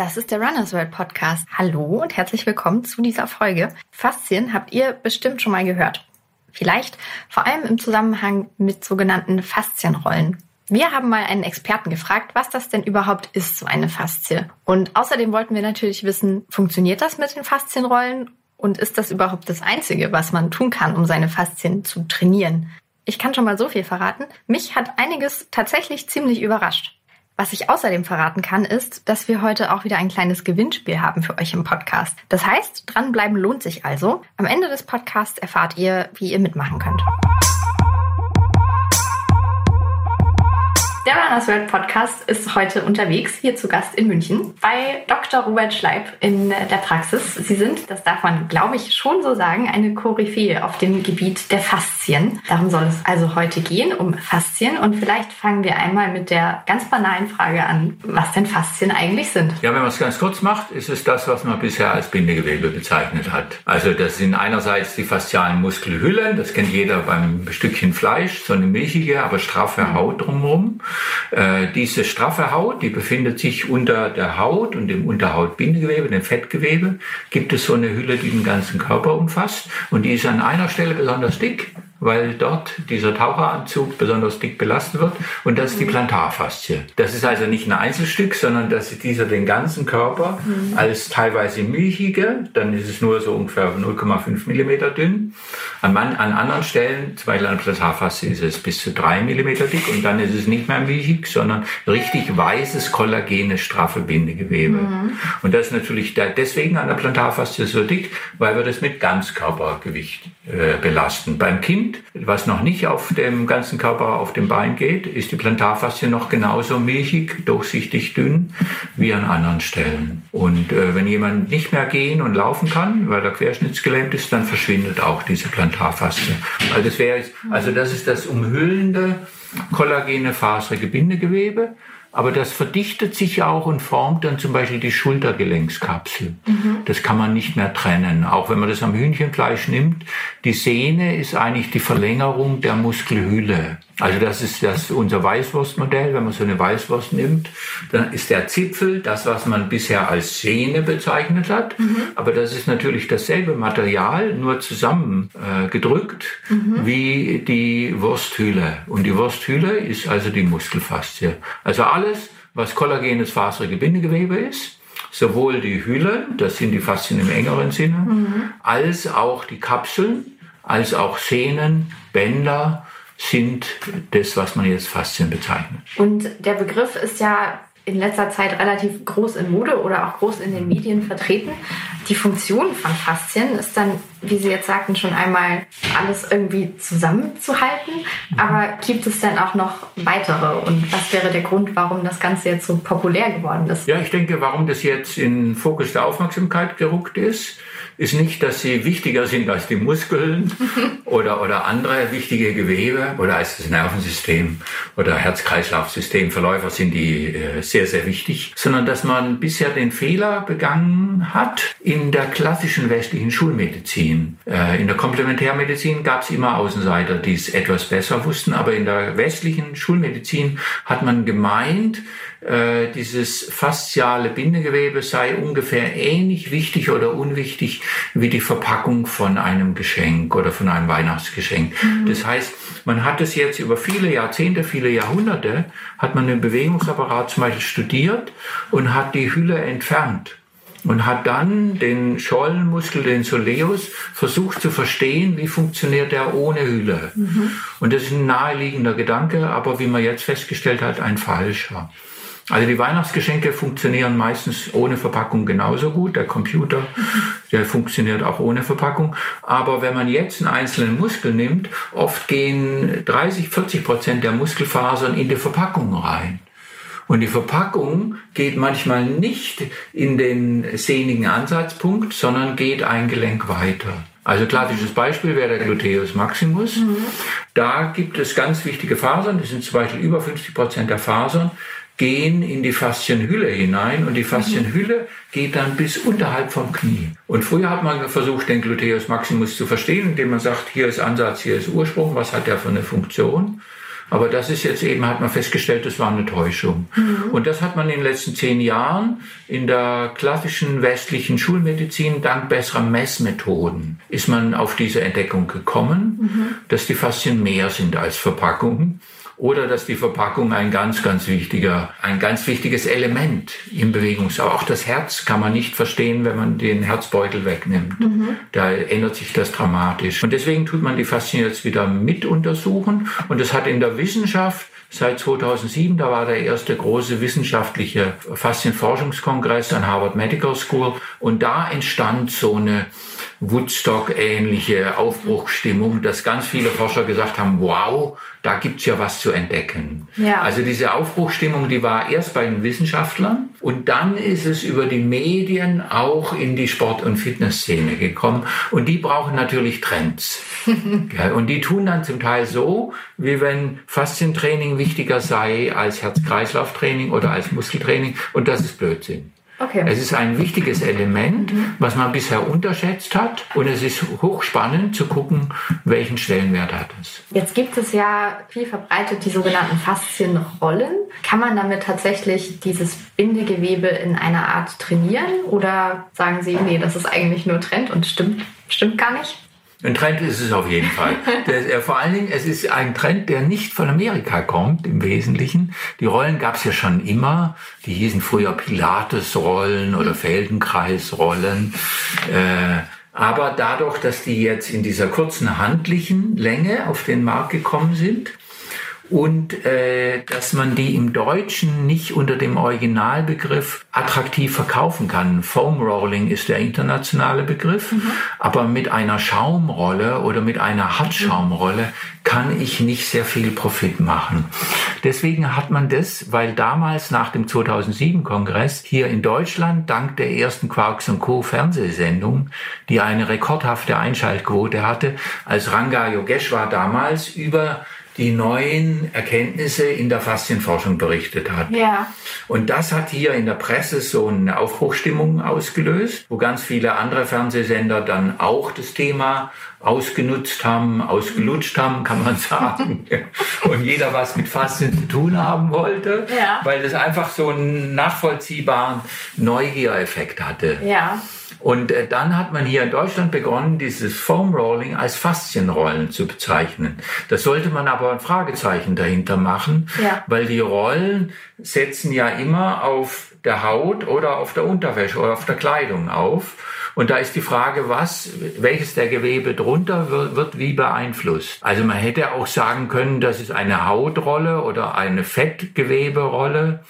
Das ist der Runners World Podcast. Hallo und herzlich willkommen zu dieser Folge. Faszien habt ihr bestimmt schon mal gehört. Vielleicht vor allem im Zusammenhang mit sogenannten Faszienrollen. Wir haben mal einen Experten gefragt, was das denn überhaupt ist, so eine Faszie. Und außerdem wollten wir natürlich wissen, funktioniert das mit den Faszienrollen und ist das überhaupt das Einzige, was man tun kann, um seine Faszien zu trainieren? Ich kann schon mal so viel verraten. Mich hat einiges tatsächlich ziemlich überrascht. Was ich außerdem verraten kann, ist, dass wir heute auch wieder ein kleines Gewinnspiel haben für euch im Podcast. Das heißt, dranbleiben lohnt sich also. Am Ende des Podcasts erfahrt ihr, wie ihr mitmachen könnt. Der Runners World Podcast ist heute unterwegs, hier zu Gast in München, bei Dr. Robert Schleib in der Praxis. Sie sind, das darf man, glaube ich, schon so sagen, eine Koryphäe auf dem Gebiet der Faszien. Darum soll es also heute gehen, um Faszien. Und vielleicht fangen wir einmal mit der ganz banalen Frage an, was denn Faszien eigentlich sind. Ja, wenn man es ganz kurz macht, ist es das, was man bisher als Bindegewebe bezeichnet hat. Also das sind einerseits die faszialen Muskelhüllen, das kennt jeder beim Stückchen Fleisch, so eine milchige, aber straffe Haut drumherum. Äh, diese straffe Haut, die befindet sich unter der Haut und im Unterhautbindegewebe, dem Fettgewebe, gibt es so eine Hülle, die den ganzen Körper umfasst. Und die ist an einer Stelle besonders dick weil dort dieser Taucheranzug besonders dick belastet wird und das ist die mhm. Plantarfaszie. Das ist also nicht ein Einzelstück, sondern das ist dieser den ganzen Körper mhm. als teilweise milchige, dann ist es nur so ungefähr 0,5 Millimeter dünn. An, man, an anderen Stellen, zum Beispiel an der Plantarfaszie ist es bis zu 3 Millimeter dick und dann ist es nicht mehr milchig, sondern richtig weißes, kollagenes, straffe Bindegewebe. Mhm. Und das ist natürlich deswegen an der Plantarfaszie so dick, weil wir das mit Ganzkörpergewicht äh, belasten. Beim Kind was noch nicht auf dem ganzen Körper auf dem Bein geht, ist die Plantarfaszie noch genauso milchig, durchsichtig dünn wie an anderen Stellen. Und äh, wenn jemand nicht mehr gehen und laufen kann, weil er querschnittsgelähmt ist, dann verschwindet auch diese Plantarfaszie. Also das, wäre, also das ist das umhüllende kollagene faserige Bindegewebe. Aber das verdichtet sich auch und formt dann zum Beispiel die Schultergelenkskapsel. Mhm. Das kann man nicht mehr trennen. Auch wenn man das am Hühnchenfleisch nimmt, die Sehne ist eigentlich die Verlängerung der Muskelhülle. Also das ist das unser Weißwurstmodell. Wenn man so eine Weißwurst nimmt, dann ist der Zipfel das, was man bisher als Sehne bezeichnet hat. Mhm. Aber das ist natürlich dasselbe Material, nur zusammen äh, gedrückt mhm. wie die Wursthülle. Und die Wursthülle ist also die Muskelfaszie. Also alles, was kollagenes faserige Bindegewebe ist, sowohl die Hülle, das sind die Faszien im engeren Sinne, mhm. als auch die Kapseln, als auch Sehnen, Bänder sind das, was man jetzt Faszien bezeichnet. Und der Begriff ist ja in letzter Zeit relativ groß in Mode oder auch groß in den Medien vertreten. Die Funktion von Faszien ist dann, wie Sie jetzt sagten, schon einmal alles irgendwie zusammenzuhalten. Aber gibt es denn auch noch weitere? Und was wäre der Grund, warum das Ganze jetzt so populär geworden ist? Ja, ich denke, warum das jetzt in Fokus der Aufmerksamkeit gerückt ist, ist nicht, dass sie wichtiger sind als die Muskeln oder, oder andere wichtige Gewebe oder als das Nervensystem oder Herz-Kreislauf-System. Verläufer sind die äh, sehr, sehr wichtig, sondern dass man bisher den Fehler begangen hat in der klassischen westlichen Schulmedizin. Äh, in der Komplementärmedizin gab es immer Außenseiter, die es etwas besser wussten, aber in der westlichen Schulmedizin hat man gemeint, äh, dieses fasziale Bindegewebe sei ungefähr ähnlich wichtig oder unwichtig wie die Verpackung von einem Geschenk oder von einem Weihnachtsgeschenk. Mhm. Das heißt, man hat es jetzt über viele Jahrzehnte, viele Jahrhunderte, hat man den Bewegungsapparat zum Beispiel studiert und hat die Hülle entfernt und hat dann den Schollenmuskel, den Soleus, versucht zu verstehen, wie funktioniert der ohne Hülle. Mhm. Und das ist ein naheliegender Gedanke, aber wie man jetzt festgestellt hat, ein falscher. Also die Weihnachtsgeschenke funktionieren meistens ohne Verpackung genauso gut. Der Computer, der funktioniert auch ohne Verpackung. Aber wenn man jetzt einen einzelnen Muskel nimmt, oft gehen 30, 40 Prozent der Muskelfasern in die Verpackung rein. Und die Verpackung geht manchmal nicht in den sehnigen Ansatzpunkt, sondern geht ein Gelenk weiter. Also klassisches Beispiel wäre der Gluteus maximus. Mhm. Da gibt es ganz wichtige Fasern, das sind zum Beispiel über 50 Prozent der Fasern, gehen in die Faszienhülle hinein und die Faszienhülle geht dann bis unterhalb vom Knie. Und früher hat man versucht, den Gluteus maximus zu verstehen, indem man sagt, hier ist Ansatz, hier ist Ursprung, was hat der für eine Funktion? Aber das ist jetzt eben, hat man festgestellt, das war eine Täuschung. Mhm. Und das hat man in den letzten zehn Jahren in der klassischen westlichen Schulmedizin dank besserer Messmethoden ist man auf diese Entdeckung gekommen, mhm. dass die Faszien mehr sind als Verpackungen oder dass die Verpackung ein ganz, ganz wichtiger, ein ganz wichtiges Element im Bewegungs, auch das Herz kann man nicht verstehen, wenn man den Herzbeutel wegnimmt. Mhm. Da ändert sich das dramatisch. Und deswegen tut man die Faszien jetzt wieder mit untersuchen. Und es hat in der Wissenschaft seit 2007, da war der erste große wissenschaftliche Faszienforschungskongress an Harvard Medical School. Und da entstand so eine Woodstock-ähnliche Aufbruchsstimmung, dass ganz viele Forscher gesagt haben, wow, da gibt's ja was zu entdecken. Ja. Also diese Aufbruchsstimmung, die war erst bei den Wissenschaftlern und dann ist es über die Medien auch in die Sport- und Fitnessszene gekommen und die brauchen natürlich Trends. und die tun dann zum Teil so, wie wenn Faszientraining wichtiger sei als Herz-Kreislauf-Training oder als Muskeltraining und das ist Blödsinn. Okay. Es ist ein wichtiges Element, mhm. was man bisher unterschätzt hat. Und es ist hochspannend zu gucken, welchen Stellenwert hat es. Jetzt gibt es ja viel verbreitet die sogenannten Faszienrollen. Kann man damit tatsächlich dieses Bindegewebe in einer Art trainieren? Oder sagen Sie, nee, das ist eigentlich nur Trend und stimmt, stimmt gar nicht? Ein Trend ist es auf jeden Fall. Der, vor allen Dingen, es ist ein Trend, der nicht von Amerika kommt im Wesentlichen. Die Rollen gab es ja schon immer. Die hießen früher Pilates-Rollen oder Feldenkreis-Rollen. Äh, aber dadurch, dass die jetzt in dieser kurzen handlichen Länge auf den Markt gekommen sind, und äh, dass man die im Deutschen nicht unter dem Originalbegriff attraktiv verkaufen kann. Foam Rolling ist der internationale Begriff, mhm. aber mit einer Schaumrolle oder mit einer Hartschaumrolle kann ich nicht sehr viel Profit machen. Deswegen hat man das, weil damals nach dem 2007-Kongress hier in Deutschland dank der ersten Quarks Co. Fernsehsendung, die eine rekordhafte Einschaltquote hatte, als Ranga Yogeshwar damals über die neuen Erkenntnisse in der Faszienforschung berichtet hat. Ja. Und das hat hier in der Presse so eine Aufbruchstimmung ausgelöst, wo ganz viele andere Fernsehsender dann auch das Thema ausgenutzt haben, ausgelutscht haben, kann man sagen. Und jeder was mit Faszien zu tun haben wollte, ja. weil das einfach so einen nachvollziehbaren Neugiereffekt hatte. Ja. Und äh, dann hat man hier in Deutschland begonnen, dieses Foam Rolling als Faszienrollen zu bezeichnen. Da sollte man aber ein Fragezeichen dahinter machen, ja. weil die Rollen setzen ja immer auf der Haut oder auf der Unterwäsche oder auf der Kleidung auf. Und da ist die Frage, was, welches der Gewebe drunter wird, wird, wie beeinflusst. Also man hätte auch sagen können, das ist eine Hautrolle oder eine Fettgeweberolle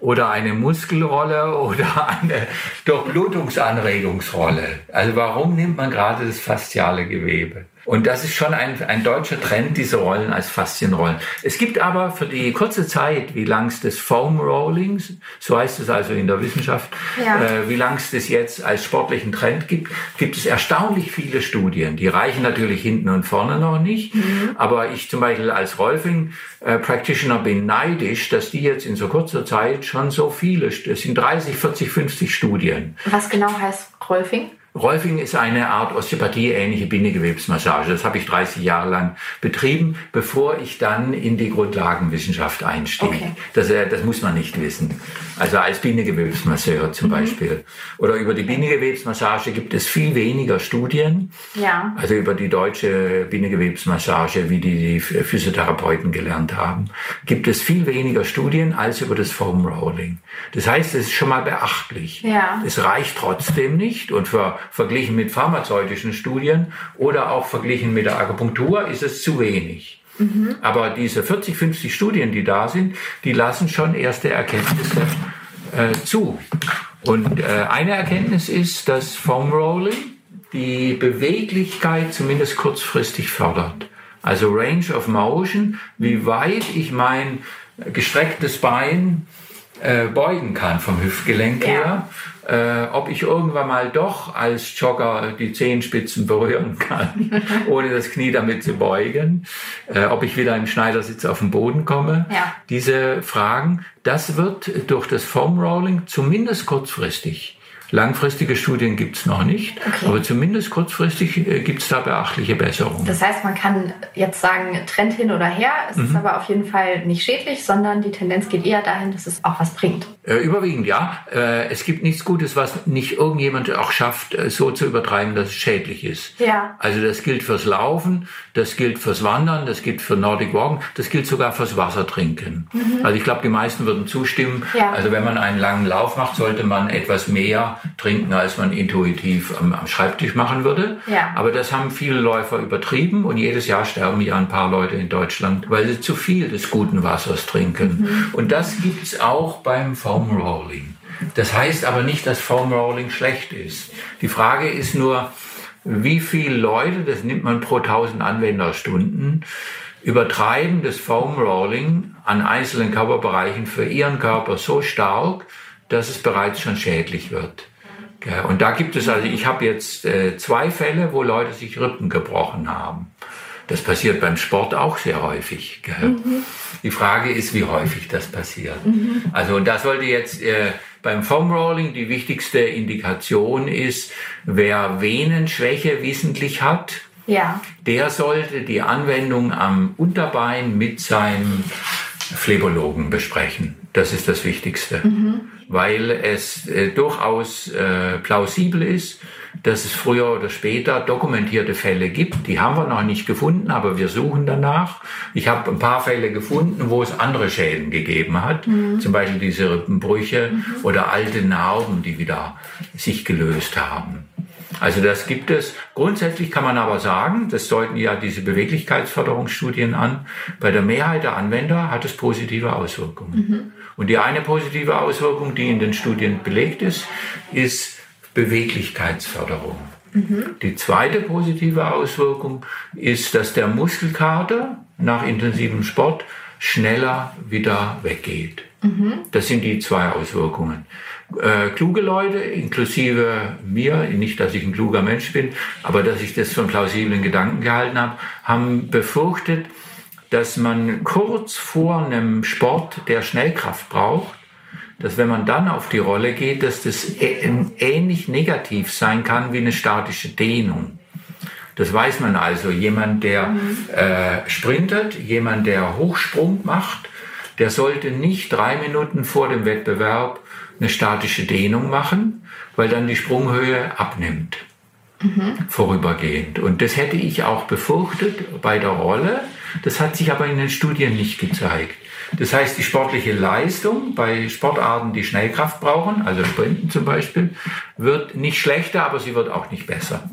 oder eine Muskelrolle oder eine Durchblutungsanregungsrolle. Also warum nimmt man gerade das fasziale Gewebe? Und das ist schon ein, ein deutscher Trend, diese Rollen als Faszienrollen. Es gibt aber für die kurze Zeit, wie lang es des Foam Rollings, so heißt es also in der Wissenschaft, ja. äh, wie lang es das jetzt als sportlichen Trend gibt, gibt es erstaunlich viele Studien. Die reichen natürlich hinten und vorne noch nicht. Mhm. Aber ich zum Beispiel als Rolfing äh, Practitioner bin neidisch, dass die jetzt in so kurzer Zeit schon so viele, es sind 30, 40, 50 Studien. Was genau heißt Rolfing? Rolfing ist eine Art Osteopathie-ähnliche Bindegewebsmassage. Das habe ich 30 Jahre lang betrieben, bevor ich dann in die Grundlagenwissenschaft einstieg. Okay. Das, äh, das muss man nicht wissen. Also als Bindegewebsmasseur zum mhm. Beispiel. Oder über die Bindegewebsmassage gibt es viel weniger Studien. Ja. Also über die deutsche Bindegewebsmassage, wie die, die Physiotherapeuten gelernt haben, gibt es viel weniger Studien als über das Foam Rolling. Das heißt, es ist schon mal beachtlich. Ja. Es reicht trotzdem nicht und für verglichen mit pharmazeutischen Studien oder auch verglichen mit der Akupunktur ist es zu wenig. Mhm. Aber diese 40, 50 Studien, die da sind, die lassen schon erste Erkenntnisse äh, zu. Und äh, eine Erkenntnis ist, dass Foam Rolling die Beweglichkeit zumindest kurzfristig fördert. Also Range of Motion, wie weit ich mein gestrecktes Bein äh, beugen kann vom Hüftgelenk ja. her äh, ob ich irgendwann mal doch als Jogger die Zehenspitzen berühren kann, ohne das Knie damit zu beugen, äh, ob ich wieder im Schneidersitz auf den Boden komme. Ja. Diese Fragen, das wird durch das Foam Rolling zumindest kurzfristig Langfristige Studien gibt es noch nicht, okay. aber zumindest kurzfristig äh, gibt es da beachtliche Besserungen. Das heißt, man kann jetzt sagen, Trend hin oder her, es mhm. ist aber auf jeden Fall nicht schädlich, sondern die Tendenz geht eher dahin, dass es auch was bringt. Äh, überwiegend ja. Äh, es gibt nichts Gutes, was nicht irgendjemand auch schafft, äh, so zu übertreiben, dass es schädlich ist. Ja. Also das gilt fürs Laufen, das gilt fürs Wandern, das gilt für Nordic Walken, das gilt sogar fürs Wassertrinken. Mhm. Also ich glaube, die meisten würden zustimmen. Ja. Also wenn man einen langen Lauf macht, sollte man etwas mehr trinken, als man intuitiv am, am Schreibtisch machen würde. Ja. Aber das haben viele Läufer übertrieben und jedes Jahr sterben ja ein paar Leute in Deutschland, weil sie zu viel des guten Wassers trinken. Mhm. Und das gibt's auch beim Foam Rolling. Das heißt aber nicht, dass Foam Rolling schlecht ist. Die Frage ist nur, wie viele Leute, das nimmt man pro 1000 Anwenderstunden, übertreiben das Foam Rolling an einzelnen Körperbereichen für ihren Körper so stark, dass es bereits schon schädlich wird. Und da gibt es also, ich habe jetzt äh, zwei Fälle, wo Leute sich Rippen gebrochen haben. Das passiert beim Sport auch sehr häufig. Mhm. Die Frage ist, wie häufig das passiert. Mhm. Also und da sollte jetzt äh, beim Foam Rolling die wichtigste Indikation ist, wer Venenschwäche wissentlich hat, ja. der sollte die Anwendung am Unterbein mit seinem Phlebologen besprechen. Das ist das Wichtigste. Mhm weil es äh, durchaus äh, plausibel ist, dass es früher oder später dokumentierte Fälle gibt. Die haben wir noch nicht gefunden, aber wir suchen danach. Ich habe ein paar Fälle gefunden, wo es andere Schäden gegeben hat, mhm. zum Beispiel diese Rippenbrüche mhm. oder alte Narben, die wieder sich gelöst haben. Also das gibt es. Grundsätzlich kann man aber sagen, das deuten ja diese Beweglichkeitsförderungsstudien an, bei der Mehrheit der Anwender hat es positive Auswirkungen. Mhm. Und die eine positive Auswirkung, die in den Studien belegt ist, ist Beweglichkeitsförderung. Mhm. Die zweite positive Auswirkung ist, dass der Muskelkater nach intensivem Sport schneller wieder weggeht. Mhm. Das sind die zwei Auswirkungen. Äh, kluge Leute, inklusive mir, nicht, dass ich ein kluger Mensch bin, aber dass ich das für einen plausiblen Gedanken gehalten habe, haben befürchtet, dass man kurz vor einem Sport, der Schnellkraft braucht, dass wenn man dann auf die Rolle geht, dass das ähnlich negativ sein kann wie eine statische Dehnung. Das weiß man also. Jemand, der mhm. äh, sprintet, jemand, der Hochsprung macht, der sollte nicht drei Minuten vor dem Wettbewerb eine statische Dehnung machen, weil dann die Sprunghöhe abnimmt. Mhm. Vorübergehend. Und das hätte ich auch befürchtet bei der Rolle. Das hat sich aber in den Studien nicht gezeigt. Das heißt, die sportliche Leistung bei Sportarten, die Schnellkraft brauchen, also Sprinten zum Beispiel, wird nicht schlechter, aber sie wird auch nicht besser.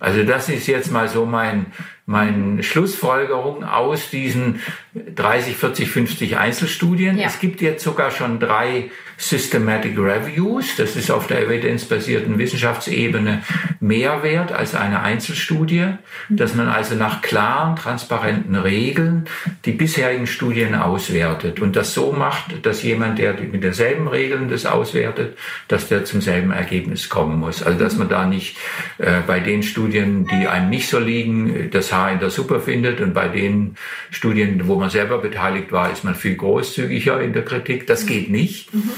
Also das ist jetzt mal so mein, meine Schlussfolgerung aus diesen 30, 40, 50 Einzelstudien. Ja. Es gibt jetzt sogar schon drei Systematic Reviews. Das ist auf der evidenzbasierten Wissenschaftsebene mehr wert als eine Einzelstudie, dass man also nach klaren, transparenten Regeln die bisherigen Studien auswertet und das so macht, dass jemand, der mit denselben Regeln das auswertet, dass der zum selben Ergebnis kommen muss. Also dass man da nicht äh, bei den Studien, die einem nicht so liegen, das Haar in der Suppe findet und bei den Studien, wo man selber beteiligt war, ist man viel großzügiger in der Kritik. Das geht nicht. Mhm.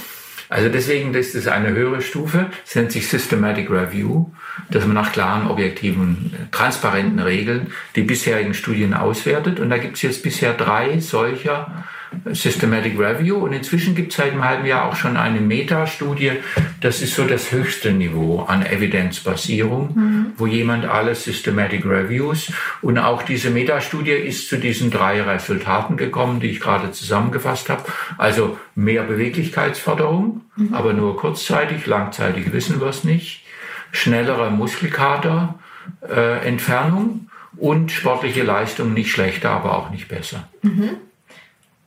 Also deswegen ist es eine höhere Stufe, es nennt sich Systematic Review, dass man nach klaren, objektiven, transparenten Regeln die bisherigen Studien auswertet. Und da gibt es jetzt bisher drei solcher Systematic Review und inzwischen gibt es seit einem halben Jahr auch schon eine Metastudie. Das ist so das höchste Niveau an Evidenzbasierung, mhm. wo jemand alle Systematic Reviews und auch diese Metastudie ist zu diesen drei Resultaten gekommen, die ich gerade zusammengefasst habe. Also mehr Beweglichkeitsförderung, mhm. aber nur kurzzeitig, langzeitig wissen wir es nicht. Schnellere Muskelkater, äh, Entfernung und sportliche Leistung nicht schlechter, aber auch nicht besser. Mhm.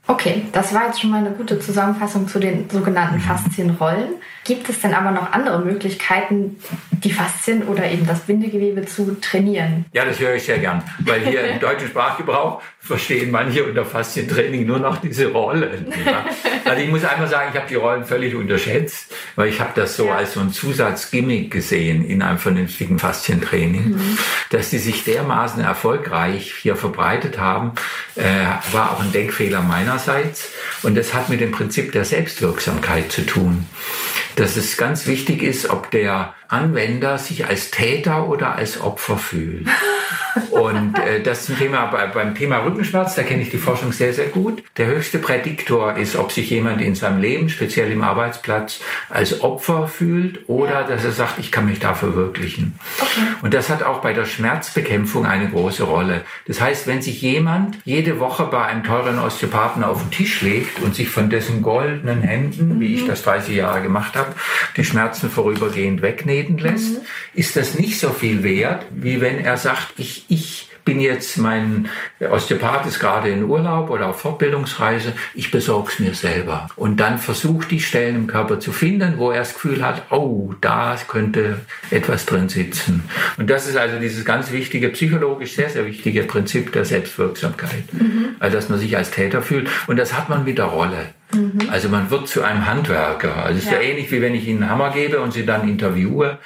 Okay, das war jetzt schon mal eine gute Zusammenfassung zu den sogenannten Faszienrollen. Gibt es denn aber noch andere Möglichkeiten, die Faszien oder eben das Bindegewebe zu trainieren? Ja, das höre ich sehr gern, weil hier im deutschen Sprachgebrauch verstehen manche unter Faszientraining nur noch diese Rollen. Ja. Also ich muss einmal sagen, ich habe die Rollen völlig unterschätzt, weil ich habe das so ja. als so ein Zusatzgimmick gesehen in einem vernünftigen Faszientraining, mhm. dass die sich dermaßen erfolgreich hier verbreitet haben, äh, war auch ein Denkfehler meiner einerseits und das hat mit dem Prinzip der Selbstwirksamkeit zu tun. Dass es ganz wichtig ist, ob der Anwender sich als Täter oder als Opfer fühlt. Und äh, das zum Thema bei, beim Thema Rückenschmerz, da kenne ich die Forschung sehr, sehr gut. Der höchste Prädiktor ist, ob sich jemand in seinem Leben, speziell im Arbeitsplatz, als Opfer fühlt oder dass er sagt, ich kann mich da verwirklichen. Okay. Und das hat auch bei der Schmerzbekämpfung eine große Rolle. Das heißt, wenn sich jemand jede Woche bei einem teuren Osteopathen auf den Tisch legt und sich von dessen goldenen Händen, mhm. wie ich mhm. das 30 Jahre gemacht habe, die Schmerzen vorübergehend wegnähen lässt, mhm. ist das nicht so viel wert, wie wenn er sagt, ich, ich bin jetzt, mein Osteopath ist gerade in Urlaub oder auf Fortbildungsreise, ich besorge es mir selber. Und dann versucht die Stellen im Körper zu finden, wo er das Gefühl hat, oh, da könnte etwas drin sitzen. Und das ist also dieses ganz wichtige, psychologisch sehr, sehr wichtige Prinzip der Selbstwirksamkeit. Mhm. Also, dass man sich als Täter fühlt. Und das hat man mit der Rolle. Mhm. Also man wird zu einem Handwerker. Also es ist ja. ja ähnlich wie wenn ich Ihnen einen Hammer gebe und Sie dann interviewe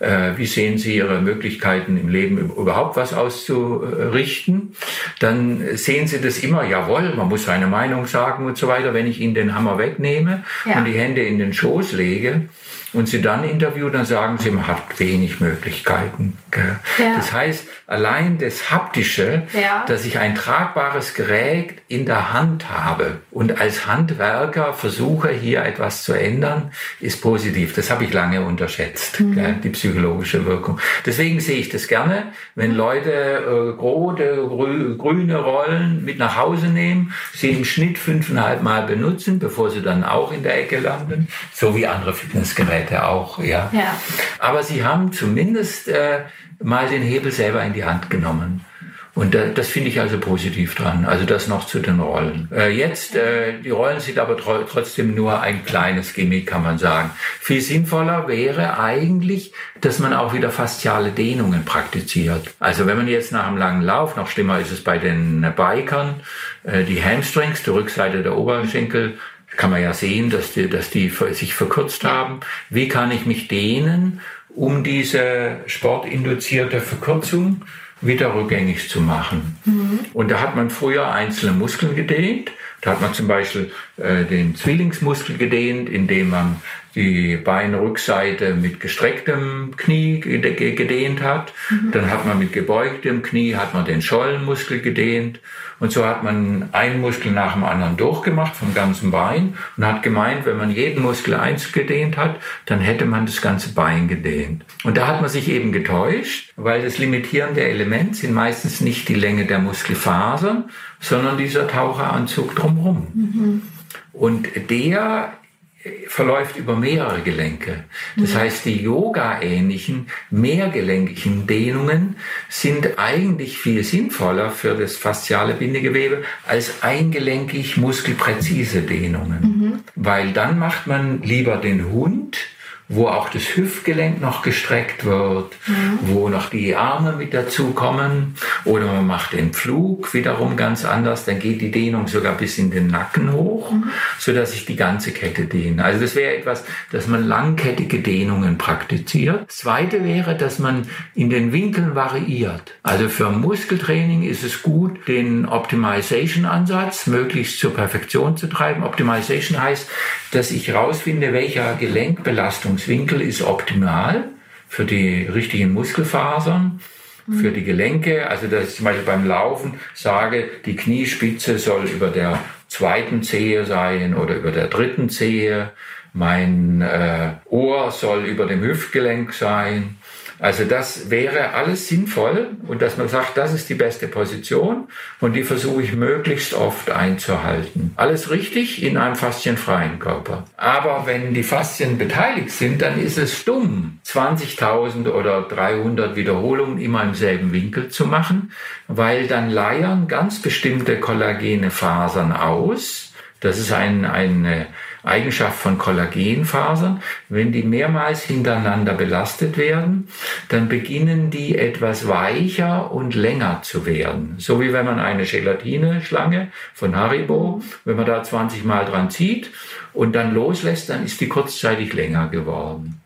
wie sehen Sie Ihre Möglichkeiten im Leben überhaupt was auszurichten, dann sehen Sie das immer, jawohl, man muss seine Meinung sagen und so weiter. Wenn ich Ihnen den Hammer wegnehme ja. und die Hände in den Schoß lege, und sie dann interviewen, dann sagen sie, man hat wenig Möglichkeiten. Ja. Das heißt, allein das Haptische, ja. dass ich ein tragbares Gerät in der Hand habe und als Handwerker versuche, hier etwas zu ändern, ist positiv. Das habe ich lange unterschätzt, mhm. die psychologische Wirkung. Deswegen sehe ich das gerne, wenn Leute äh, rote, grü grüne Rollen mit nach Hause nehmen, sie im Schnitt fünfeinhalb Mal benutzen, bevor sie dann auch in der Ecke landen, so wie andere Fitnessgeräte. Seite auch, ja. ja. Aber sie haben zumindest äh, mal den Hebel selber in die Hand genommen. Und äh, das finde ich also positiv dran. Also das noch zu den Rollen. Äh, jetzt, äh, die Rollen sind aber tr trotzdem nur ein kleines Gimmick, kann man sagen. Viel sinnvoller wäre eigentlich, dass man auch wieder fasziale Dehnungen praktiziert. Also wenn man jetzt nach einem langen Lauf, noch schlimmer ist es bei den Bikern, äh, die Hamstrings, die Rückseite der Oberschenkel, kann man ja sehen, dass die, dass die sich verkürzt haben. Wie kann ich mich dehnen, um diese sportinduzierte Verkürzung wieder rückgängig zu machen? Mhm. Und da hat man früher einzelne Muskeln gedehnt. Da hat man zum Beispiel äh, den Zwillingsmuskel gedehnt, indem man die Beinrückseite mit gestrecktem Knie gedehnt hat. Mhm. Dann hat man mit gebeugtem Knie hat man den Schollenmuskel gedehnt. Und so hat man einen Muskel nach dem anderen durchgemacht vom ganzen Bein und hat gemeint, wenn man jeden Muskel eins gedehnt hat, dann hätte man das ganze Bein gedehnt. Und da hat man sich eben getäuscht, weil das limitierende Element sind meistens nicht die Länge der Muskelfasern, sondern dieser Taucheranzug drumherum. Mhm. Und der verläuft über mehrere Gelenke. Das mhm. heißt, die Yoga-ähnlichen, mehrgelenkigen Dehnungen sind eigentlich viel sinnvoller für das fasziale Bindegewebe als eingelenkig muskelpräzise Dehnungen. Mhm. Weil dann macht man lieber den Hund, wo auch das Hüftgelenk noch gestreckt wird, mhm. wo noch die Arme mit dazukommen. Oder man macht den Flug wiederum ganz anders, dann geht die Dehnung sogar bis in den Nacken hoch, mhm. so dass ich die ganze Kette dehne. Also das wäre etwas, dass man langkettige Dehnungen praktiziert. Das zweite wäre, dass man in den Winkeln variiert. Also für Muskeltraining ist es gut, den Optimization-Ansatz möglichst zur Perfektion zu treiben. Optimization heißt, dass ich herausfinde, welcher Gelenkbelastungswinkel ist optimal für die richtigen Muskelfasern, für die Gelenke. Also dass ich zum Beispiel beim Laufen sage, die Kniespitze soll über der zweiten Zehe sein oder über der dritten Zehe. Mein äh, Ohr soll über dem Hüftgelenk sein. Also das wäre alles sinnvoll und dass man sagt, das ist die beste Position und die versuche ich möglichst oft einzuhalten. Alles richtig in einem faszienfreien Körper. Aber wenn die Faszien beteiligt sind, dann ist es dumm, 20.000 oder 300 Wiederholungen immer im selben Winkel zu machen, weil dann leiern ganz bestimmte kollagene Fasern aus. Das ist ein, eine Eigenschaft von Kollagenfasern. Wenn die mehrmals hintereinander belastet werden, dann beginnen die etwas weicher und länger zu werden. So wie wenn man eine Gelatine-Schlange von Haribo, wenn man da 20 Mal dran zieht und dann loslässt, dann ist die kurzzeitig länger geworden.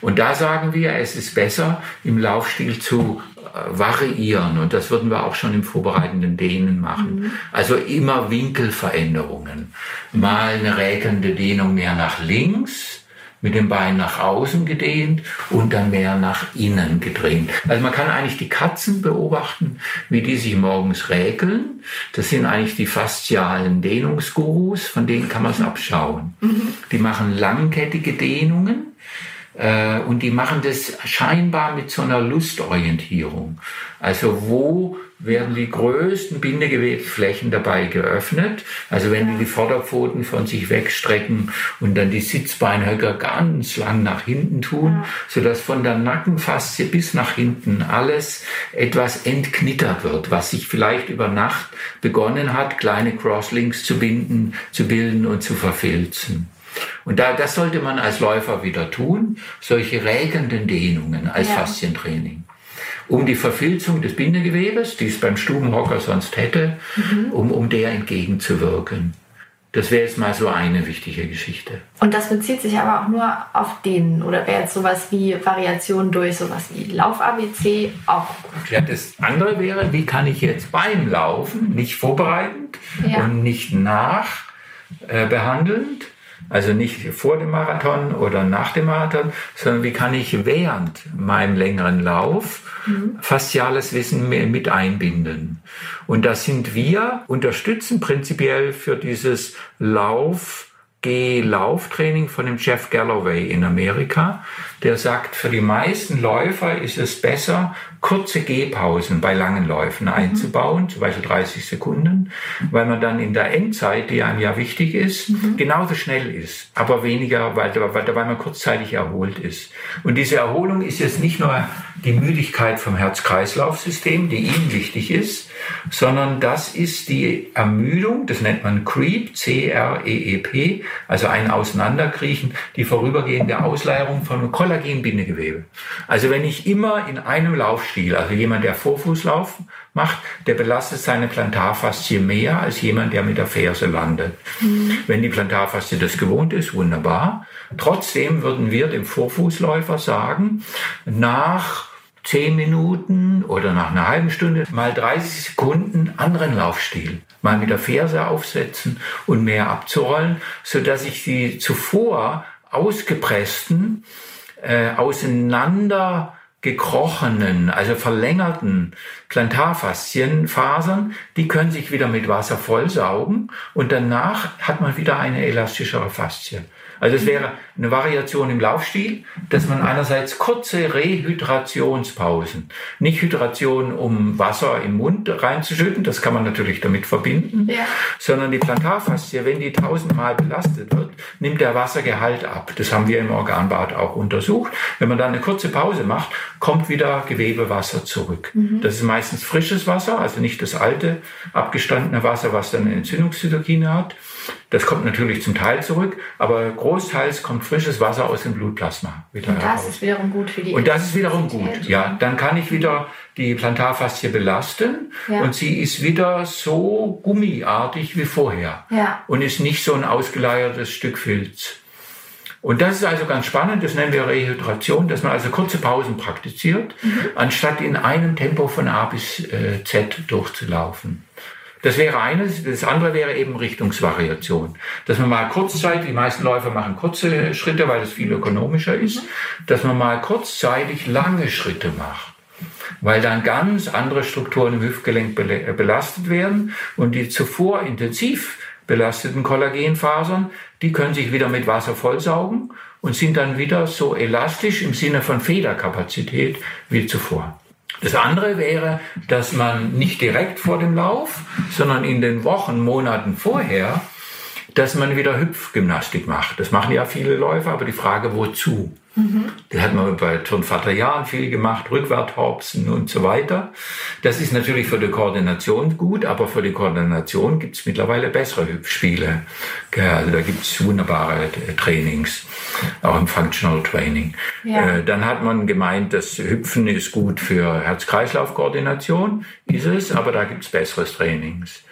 Und da sagen wir, es ist besser, im Laufstil zu variieren. Und das würden wir auch schon im vorbereitenden Dehnen machen. Mhm. Also immer Winkelveränderungen. Mal eine räkelnde Dehnung mehr nach links, mit dem Bein nach außen gedehnt und dann mehr nach innen gedreht. Also man kann eigentlich die Katzen beobachten, wie die sich morgens räkeln. Das sind eigentlich die faszialen Dehnungsgurus, von denen kann man es abschauen. Mhm. Die machen langkettige Dehnungen und die machen das scheinbar mit so einer Lustorientierung. Also wo werden die größten Bindegewebsflächen dabei geöffnet. Also wenn die die Vorderpfoten von sich wegstrecken und dann die Sitzbeinhöcker ganz lang nach hinten tun, sodass von der Nackenfaszie bis nach hinten alles etwas entknittert wird, was sich vielleicht über Nacht begonnen hat, kleine Crosslinks zu binden, zu bilden und zu verfilzen. Und da, das sollte man als Läufer wieder tun, solche regenden Dehnungen als ja. Faszientraining. Um die Verfilzung des Bindegewebes, die es beim Stubenhocker sonst hätte, mhm. um, um der entgegenzuwirken. Das wäre jetzt mal so eine wichtige Geschichte. Und das bezieht sich aber auch nur auf den oder wäre jetzt sowas wie Variationen durch sowas wie Lauf-ABC auch gut? Ja, das andere wäre, wie kann ich jetzt beim Laufen, nicht vorbereitend ja. und nicht nachbehandelnd, äh, also nicht vor dem Marathon oder nach dem Marathon, sondern wie kann ich während meinem längeren Lauf mhm. fasziales Wissen mit einbinden. Und da sind wir, unterstützen prinzipiell für dieses Lauf, Geh-Lauftraining von dem Jeff Galloway in Amerika. Der sagt, für die meisten Läufer ist es besser, kurze Gehpausen bei langen Läufen mhm. einzubauen, zum Beispiel 30 Sekunden, weil man dann in der Endzeit, die einem ja wichtig ist, mhm. genauso schnell ist, aber weniger, weil, weil, weil man kurzzeitig erholt ist. Und diese Erholung ist jetzt nicht nur die Müdigkeit vom Herz-Kreislauf-System, die ihm wichtig ist, sondern das ist die Ermüdung, das nennt man Creep, C-R-E-E-P, also ein Auseinanderkriechen, die vorübergehende Ausleierung von Kollagenbindegewebe. Also wenn ich immer in einem Laufstil, also jemand, der Vorfußlauf macht, der belastet seine Plantarfaszie mehr als jemand, der mit der Ferse landet. Mhm. Wenn die Plantarfaszie das gewohnt ist, wunderbar. Trotzdem würden wir dem Vorfußläufer sagen, nach zehn Minuten oder nach einer halben Stunde mal 30 Sekunden anderen Laufstil. Mal mit der Ferse aufsetzen und mehr abzurollen, so dass ich die zuvor ausgepressten, äh, auseinander gekrochenen, also verlängerten Plantarfaszienfasern, die können sich wieder mit Wasser vollsaugen und danach hat man wieder eine elastischere Faszie. Also es wäre eine Variation im Laufstil, dass man einerseits kurze Rehydrationspausen, nicht Hydration, um Wasser im Mund reinzuschütten, das kann man natürlich damit verbinden, ja. sondern die Plantarfaszie, wenn die tausendmal belastet wird, nimmt der Wassergehalt ab. Das haben wir im Organbad auch untersucht. Wenn man dann eine kurze Pause macht, kommt wieder Gewebewasser zurück. Mhm. Das ist meistens frisches Wasser, also nicht das alte, abgestandene Wasser, was dann eine Entzündungszytokine hat. Das kommt natürlich zum Teil zurück, aber großteils kommt frisches Wasser aus dem Blutplasma wieder Und das heraus. ist wiederum gut für die Und das ist wiederum gut, ja. Dann kann ich wieder die Plantarfaszie belasten ja. und sie ist wieder so gummiartig wie vorher ja. und ist nicht so ein ausgeleiertes Stück Filz. Und das ist also ganz spannend, das nennen wir Rehydration, dass man also kurze Pausen praktiziert, mhm. anstatt in einem Tempo von A bis äh, Z durchzulaufen. Das wäre eines. Das andere wäre eben Richtungsvariation. Dass man mal kurzzeitig, die meisten Läufer machen kurze Schritte, weil es viel ökonomischer ist, dass man mal kurzzeitig lange Schritte macht. Weil dann ganz andere Strukturen im Hüftgelenk belastet werden und die zuvor intensiv belasteten Kollagenfasern, die können sich wieder mit Wasser vollsaugen und sind dann wieder so elastisch im Sinne von Federkapazität wie zuvor. Das andere wäre, dass man nicht direkt vor dem Lauf, sondern in den Wochen, Monaten vorher, dass man wieder Hüpfgymnastik macht. Das machen ja viele Läufer, aber die Frage, wozu? Mhm. Das hat man bei Turnvater Jahren viel gemacht, Rückwärthopsen und so weiter. Das ist natürlich für die Koordination gut, aber für die Koordination gibt es mittlerweile bessere Hüpfspiele. Also da gibt es wunderbare Trainings, auch im Functional Training. Ja. Äh, dann hat man gemeint, das Hüpfen ist gut für Herz-Kreislauf-Koordination, ist es, aber da gibt es besseres Trainings.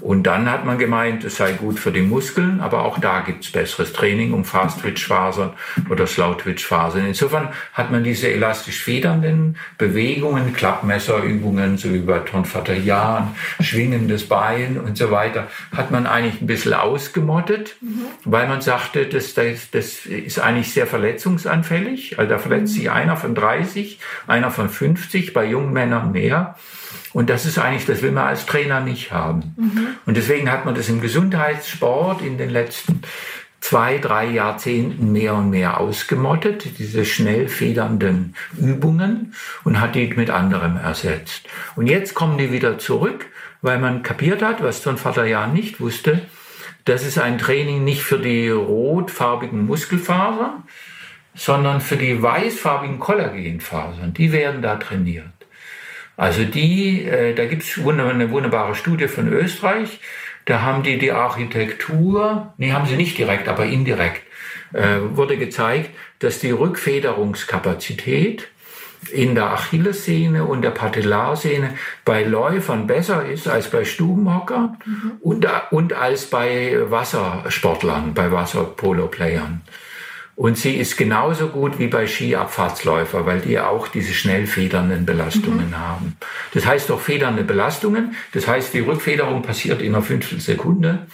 Und dann hat man gemeint, es sei gut für die Muskeln, aber auch da gibt's besseres Training um Fast-Twitch-Fasern oder Slow-Twitch-Fasern. Insofern hat man diese elastisch federnden Bewegungen, Klappmesserübungen, so wie bei Tonvater Jan, schwingendes Bein und so weiter, hat man eigentlich ein bisschen ausgemottet, mhm. weil man sagte, das, das, das ist eigentlich sehr verletzungsanfällig. Also da verletzt mhm. sich einer von 30, einer von 50, bei jungen Männern mehr. Und das ist eigentlich, das will man als Trainer nicht haben. Mhm. Und deswegen hat man das im Gesundheitssport in den letzten zwei, drei Jahrzehnten mehr und mehr ausgemottet, diese schnell federnden Übungen und hat die mit anderem ersetzt. Und jetzt kommen die wieder zurück, weil man kapiert hat, was so ein Vater ja nicht wusste, das ist ein Training nicht für die rotfarbigen Muskelfasern, sondern für die weißfarbigen Kollagenfasern. Die werden da trainiert. Also die, äh, da gibt's eine wunderbare Studie von Österreich. Da haben die die Architektur, nee, haben sie nicht direkt, aber indirekt, äh, wurde gezeigt, dass die Rückfederungskapazität in der Achillessehne und der Patellarsehne bei Läufern besser ist als bei Stubenhocker mhm. und, und als bei Wassersportlern, bei Wasserpolo-Playern. Und sie ist genauso gut wie bei Skiabfahrtsläufer, weil die auch diese schnell federnden Belastungen mhm. haben. Das heißt doch federnde Belastungen. Das heißt, die Rückfederung passiert in einer Fünftelsekunde.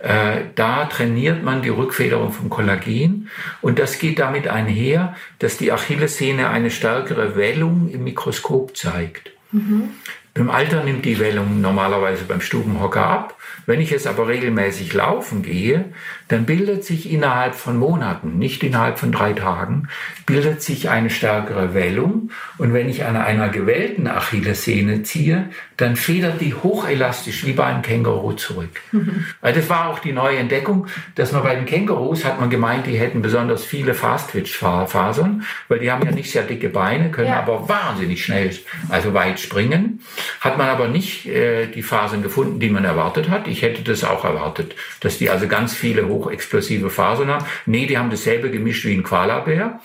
Äh, da trainiert man die Rückfederung vom Kollagen und das geht damit einher, dass die Achillessehne eine stärkere Wellung im Mikroskop zeigt. Mhm. Im Alter nimmt die Wellung normalerweise beim Stubenhocker ab. Wenn ich jetzt aber regelmäßig laufen gehe, dann bildet sich innerhalb von Monaten, nicht innerhalb von drei Tagen, bildet sich eine stärkere Wellung. Und wenn ich an einer gewellten Achillessehne ziehe, dann federt die hochelastisch wie bei einem Känguru zurück. Mhm. Also das war auch die neue Entdeckung, dass man bei den Kängurus hat man gemeint, die hätten besonders viele Fast-Twitch-Fasern, weil die haben ja nicht sehr dicke Beine, können ja. aber wahnsinnig schnell, also weit springen. Hat man aber nicht äh, die Fasern gefunden, die man erwartet hat. Ich hätte das auch erwartet, dass die also ganz viele hochexplosive Fasern haben. Nee, die haben dasselbe gemischt wie ein Koalabär.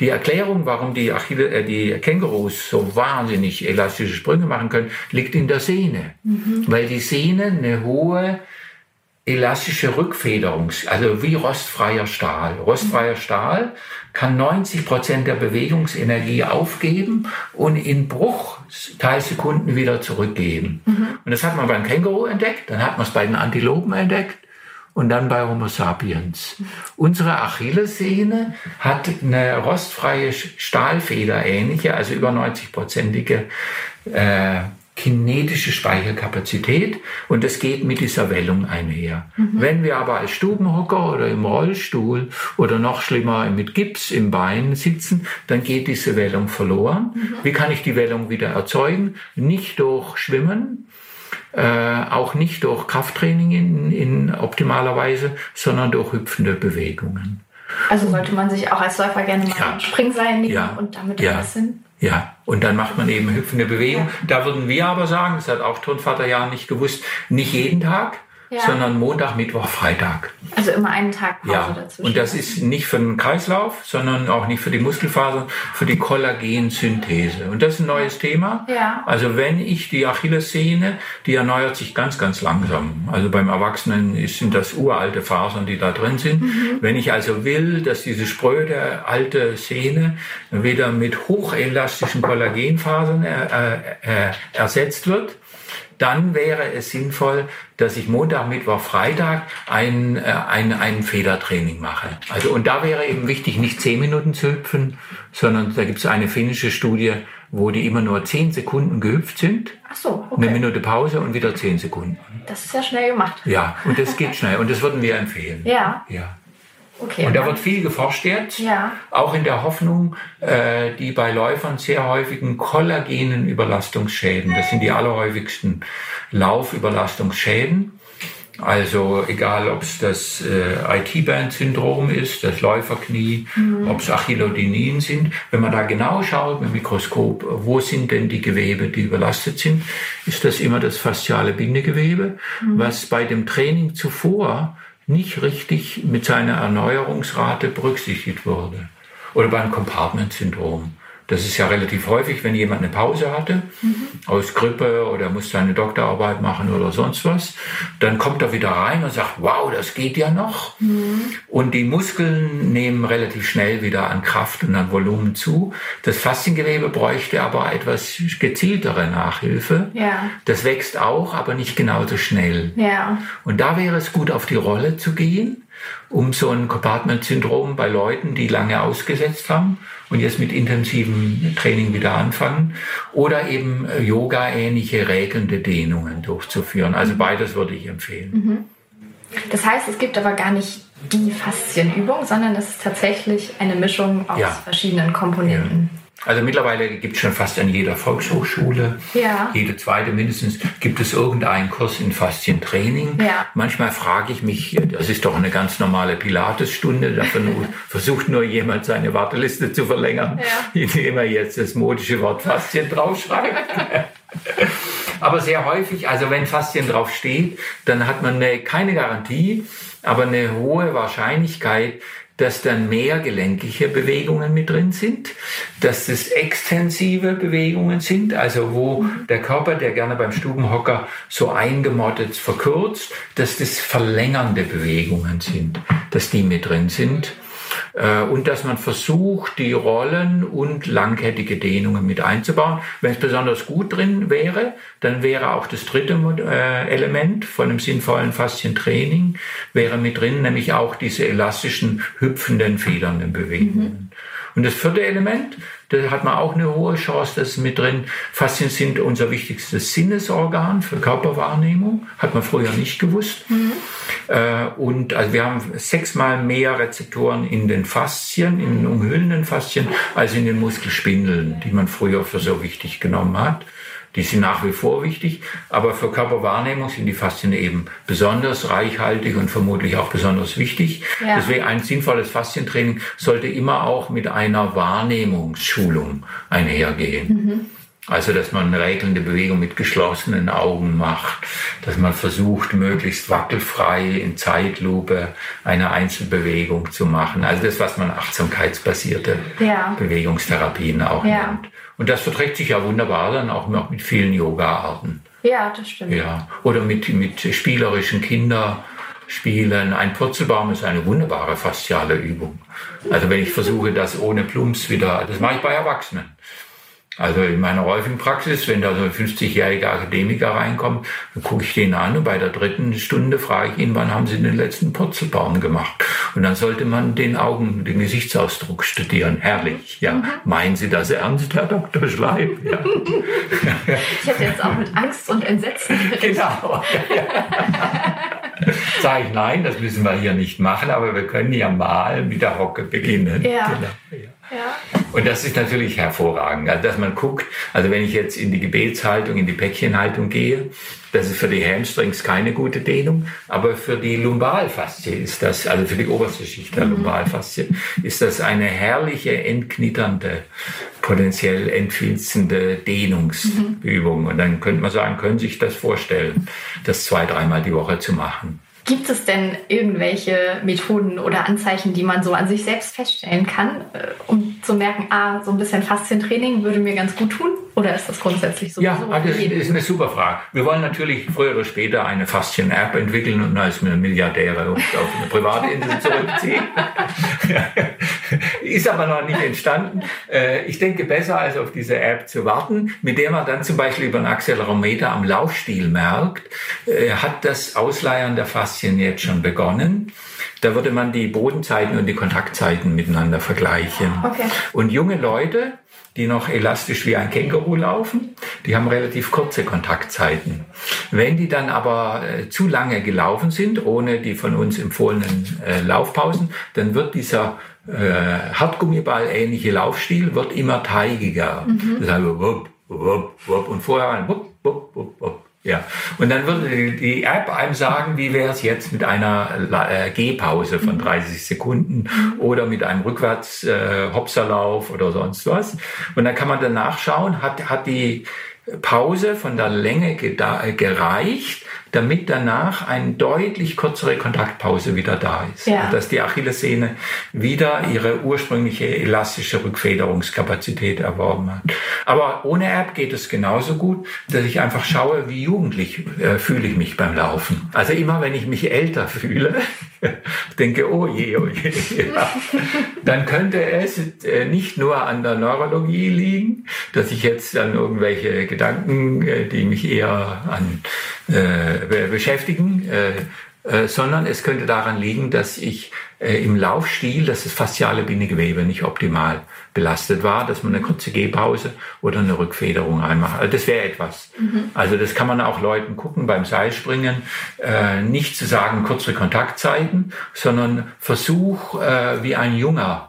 Die Erklärung, warum die, Achille, äh, die Kängurus so wahnsinnig elastische Sprünge machen können, liegt in der Sehne. Mhm. Weil die Sehne eine hohe elastische Rückfederung, also wie rostfreier Stahl. Rostfreier Stahl kann 90 Prozent der Bewegungsenergie aufgeben und in Bruchteilsekunden wieder zurückgeben. Mhm. Und das hat man beim Känguru entdeckt, dann hat man es bei den Antilopen entdeckt und dann bei Homo sapiens. Unsere Achillessehne hat eine rostfreie Stahlfeder ähnliche, also über 90-prozentige äh, kinetische Speicherkapazität und das geht mit dieser Wellung einher. Mhm. Wenn wir aber als Stubenhocker oder im Rollstuhl oder noch schlimmer mit Gips im Bein sitzen, dann geht diese Wellung verloren. Mhm. Wie kann ich die Wellung wieder erzeugen? Nicht durch Schwimmen, äh, auch nicht durch Krafttraining in, in optimaler Weise, sondern durch hüpfende Bewegungen. Also sollte man sich auch als Läufer gerne mal ja. Springseil nehmen ja. und damit ja. ein bisschen ja, und dann macht man eben hüpfende Bewegung. Ja. Da würden wir aber sagen, das hat auch Turnvater ja nicht gewusst, nicht jeden Tag, ja. sondern Montag, Mittwoch, Freitag. Also immer einen Tag Pause ja. dazwischen. Und das ist nicht für den Kreislauf, sondern auch nicht für die Muskelfaser, für die Kollagensynthese. Und das ist ein neues Thema. Ja. Also wenn ich die Achillessehne, die erneuert sich ganz, ganz langsam. Also beim Erwachsenen sind das uralte Fasern, die da drin sind. Mhm. Wenn ich also will, dass diese spröde alte Sehne wieder mit hochelastischen Kollagenfasern äh, äh, ersetzt wird, dann wäre es sinnvoll, dass ich Montag, Mittwoch, Freitag ein, äh, ein, ein Federtraining mache. Also und da wäre eben wichtig, nicht zehn Minuten zu hüpfen, sondern da gibt es eine finnische Studie, wo die immer nur zehn Sekunden gehüpft sind. Ach so, okay. Eine Minute Pause und wieder zehn Sekunden. Das ist ja schnell gemacht. Ja, und das geht schnell und das würden wir empfehlen. Ja. Ja. Okay, und da wird viel geforscht jetzt, ja. auch in der Hoffnung, äh, die bei Läufern sehr häufigen kollagenen Überlastungsschäden, das sind die allerhäufigsten Laufüberlastungsschäden. Also egal, ob es das äh, IT-Band-Syndrom ist, das Läuferknie, mhm. ob es Achillodinien sind. Wenn man da genau schaut mit dem Mikroskop, wo sind denn die Gewebe, die überlastet sind, ist das immer das fasziale Bindegewebe, mhm. was bei dem Training zuvor nicht richtig mit seiner Erneuerungsrate berücksichtigt wurde. Oder beim Compartment-Syndrom. Das ist ja relativ häufig, wenn jemand eine Pause hatte, mhm. aus Grippe oder muss seine Doktorarbeit machen oder sonst was. Dann kommt er wieder rein und sagt, wow, das geht ja noch. Mhm. Und die Muskeln nehmen relativ schnell wieder an Kraft und an Volumen zu. Das Fasziengewebe bräuchte aber etwas gezieltere Nachhilfe. Ja. Das wächst auch, aber nicht genauso schnell. Ja. Und da wäre es gut, auf die Rolle zu gehen um so ein Compartment-Syndrom bei Leuten, die lange ausgesetzt haben und jetzt mit intensivem Training wieder anfangen oder eben äh, Yoga-ähnliche regelnde Dehnungen durchzuführen. Also beides würde ich empfehlen. Mhm. Das heißt, es gibt aber gar nicht die Faszienübung, sondern es ist tatsächlich eine Mischung aus ja. verschiedenen Komponenten. Ja. Also mittlerweile gibt es schon fast an jeder Volkshochschule, ja. jede zweite mindestens, gibt es irgendeinen Kurs in Faszientraining. Ja. Manchmal frage ich mich, das ist doch eine ganz normale Pilatesstunde, da versucht nur jemand seine Warteliste zu verlängern, ja. indem er jetzt das modische Wort Faszien draufschreibt. aber sehr häufig, also wenn Faszien drauf steht, dann hat man eine, keine Garantie, aber eine hohe Wahrscheinlichkeit, dass dann mehr gelenkige Bewegungen mit drin sind, dass das extensive Bewegungen sind, also wo der Körper, der gerne beim Stubenhocker so eingemottet verkürzt, dass das verlängernde Bewegungen sind, dass die mit drin sind. Äh, und dass man versucht, die Rollen und langkettige Dehnungen mit einzubauen. Wenn es besonders gut drin wäre, dann wäre auch das dritte äh, Element von einem sinnvollen Faszientraining wäre mit drin, nämlich auch diese elastischen, hüpfenden, federnden Bewegungen. Mhm. Und das vierte Element, da hat man auch eine hohe Chance, das ist mit drin. Faszien sind unser wichtigstes Sinnesorgan für Körperwahrnehmung, hat man früher nicht gewusst. Mhm. Äh, und also wir haben sechsmal mehr Rezeptoren in den Faszien, in den umhüllenden Faszien, als in den Muskelspindeln, die man früher für so wichtig genommen hat. Die sind nach wie vor wichtig, aber für Körperwahrnehmung sind die Faszien eben besonders reichhaltig und vermutlich auch besonders wichtig. Ja. Deswegen ein sinnvolles Faszientraining sollte immer auch mit einer Wahrnehmungsschulung einhergehen. Mhm. Also, dass man regelnde Bewegung mit geschlossenen Augen macht, dass man versucht, möglichst wackelfrei in Zeitlupe eine Einzelbewegung zu machen. Also das, was man achtsamkeitsbasierte ja. Bewegungstherapien auch ja. nennt. Und das verträgt sich ja wunderbar dann auch noch mit vielen Yoga-Arten. Ja, das stimmt. Ja. Oder mit, mit spielerischen Kinderspielen. Ein Purzelbaum ist eine wunderbare fasziale Übung. Also wenn ich versuche, das ohne Plumps wieder, das mache ich bei Erwachsenen. Also in meiner häufigen Praxis, wenn da so ein 50-jähriger Akademiker reinkommt, dann gucke ich den an und bei der dritten Stunde frage ich ihn, wann haben Sie den letzten Purzelbaum gemacht? Und dann sollte man den Augen, den Gesichtsausdruck studieren. Herrlich, ja. Mhm. Meinen Sie das ernst, Herr Dr. Schleib? Ja. ich hätte jetzt auch mit Angst und Entsetzen. Genau. Sage ich, nein, das müssen wir hier nicht machen, aber wir können ja mal mit der Hocke beginnen. Ja. Genau. ja. Ja. Und das ist natürlich hervorragend, also dass man guckt, also wenn ich jetzt in die Gebetshaltung, in die Päckchenhaltung gehe, das ist für die Hamstrings keine gute Dehnung, aber für die Lumbalfaszie ist das, also für die oberste Schicht der mhm. Lumbalfaszie, ist das eine herrliche, entknitternde, potenziell entfilzende Dehnungsübung. Mhm. Und dann könnte man sagen, können Sie sich das vorstellen, das zwei, dreimal die Woche zu machen. Gibt es denn irgendwelche Methoden oder Anzeichen, die man so an sich selbst feststellen kann, äh, um zu merken, ah, so ein bisschen Faszientraining würde mir ganz gut tun? Oder ist das grundsätzlich so? Ja, das ist eine super Frage. Wir wollen natürlich früher oder später eine Faszien-App entwickeln und als Milliardäre uns auf eine private Insel zurückziehen. ist aber noch nicht entstanden. Äh, ich denke, besser als auf diese App zu warten, mit der man dann zum Beispiel über einen Accelerometer am Laufstil merkt, äh, hat das Ausleiern der Faszien jetzt schon begonnen. Da würde man die Bodenzeiten und die Kontaktzeiten miteinander vergleichen. Okay. Und junge Leute, die noch elastisch wie ein Känguru laufen. Die haben relativ kurze Kontaktzeiten. Wenn die dann aber äh, zu lange gelaufen sind, ohne die von uns empfohlenen äh, Laufpausen, dann wird dieser äh, Hartgummiball-ähnliche Laufstil wird immer teigiger. Mhm. Das heißt, wupp, wupp, wupp, und vorher wupp, wupp, wupp, wupp. Ja, und dann würde die App einem sagen, wie wäre es jetzt mit einer äh, Gehpause von 30 mhm. Sekunden oder mit einem rückwärts äh, oder sonst was. Und dann kann man danach schauen, hat, hat die Pause von der Länge gereicht, damit danach eine deutlich kürzere Kontaktpause wieder da ist. Ja. Dass die Achillessehne wieder ihre ursprüngliche elastische Rückfederungskapazität erworben hat. Aber ohne App geht es genauso gut, dass ich einfach schaue, wie jugendlich äh, fühle ich mich beim Laufen. Also immer wenn ich mich älter fühle, denke, oh je, oh je, ja, dann könnte es äh, nicht nur an der Neurologie liegen, dass ich jetzt dann irgendwelche Gedanken, äh, die mich eher an äh, beschäftigen, äh, äh, sondern es könnte daran liegen, dass ich im Laufstil, dass das fasziale Bindegewebe nicht optimal belastet war, dass man eine kurze Gehpause oder eine Rückfederung einmacht. Also das wäre etwas. Mhm. Also das kann man auch Leuten gucken beim Seilspringen, äh, nicht zu sagen kurze Kontaktzeiten, sondern Versuch äh, wie ein junger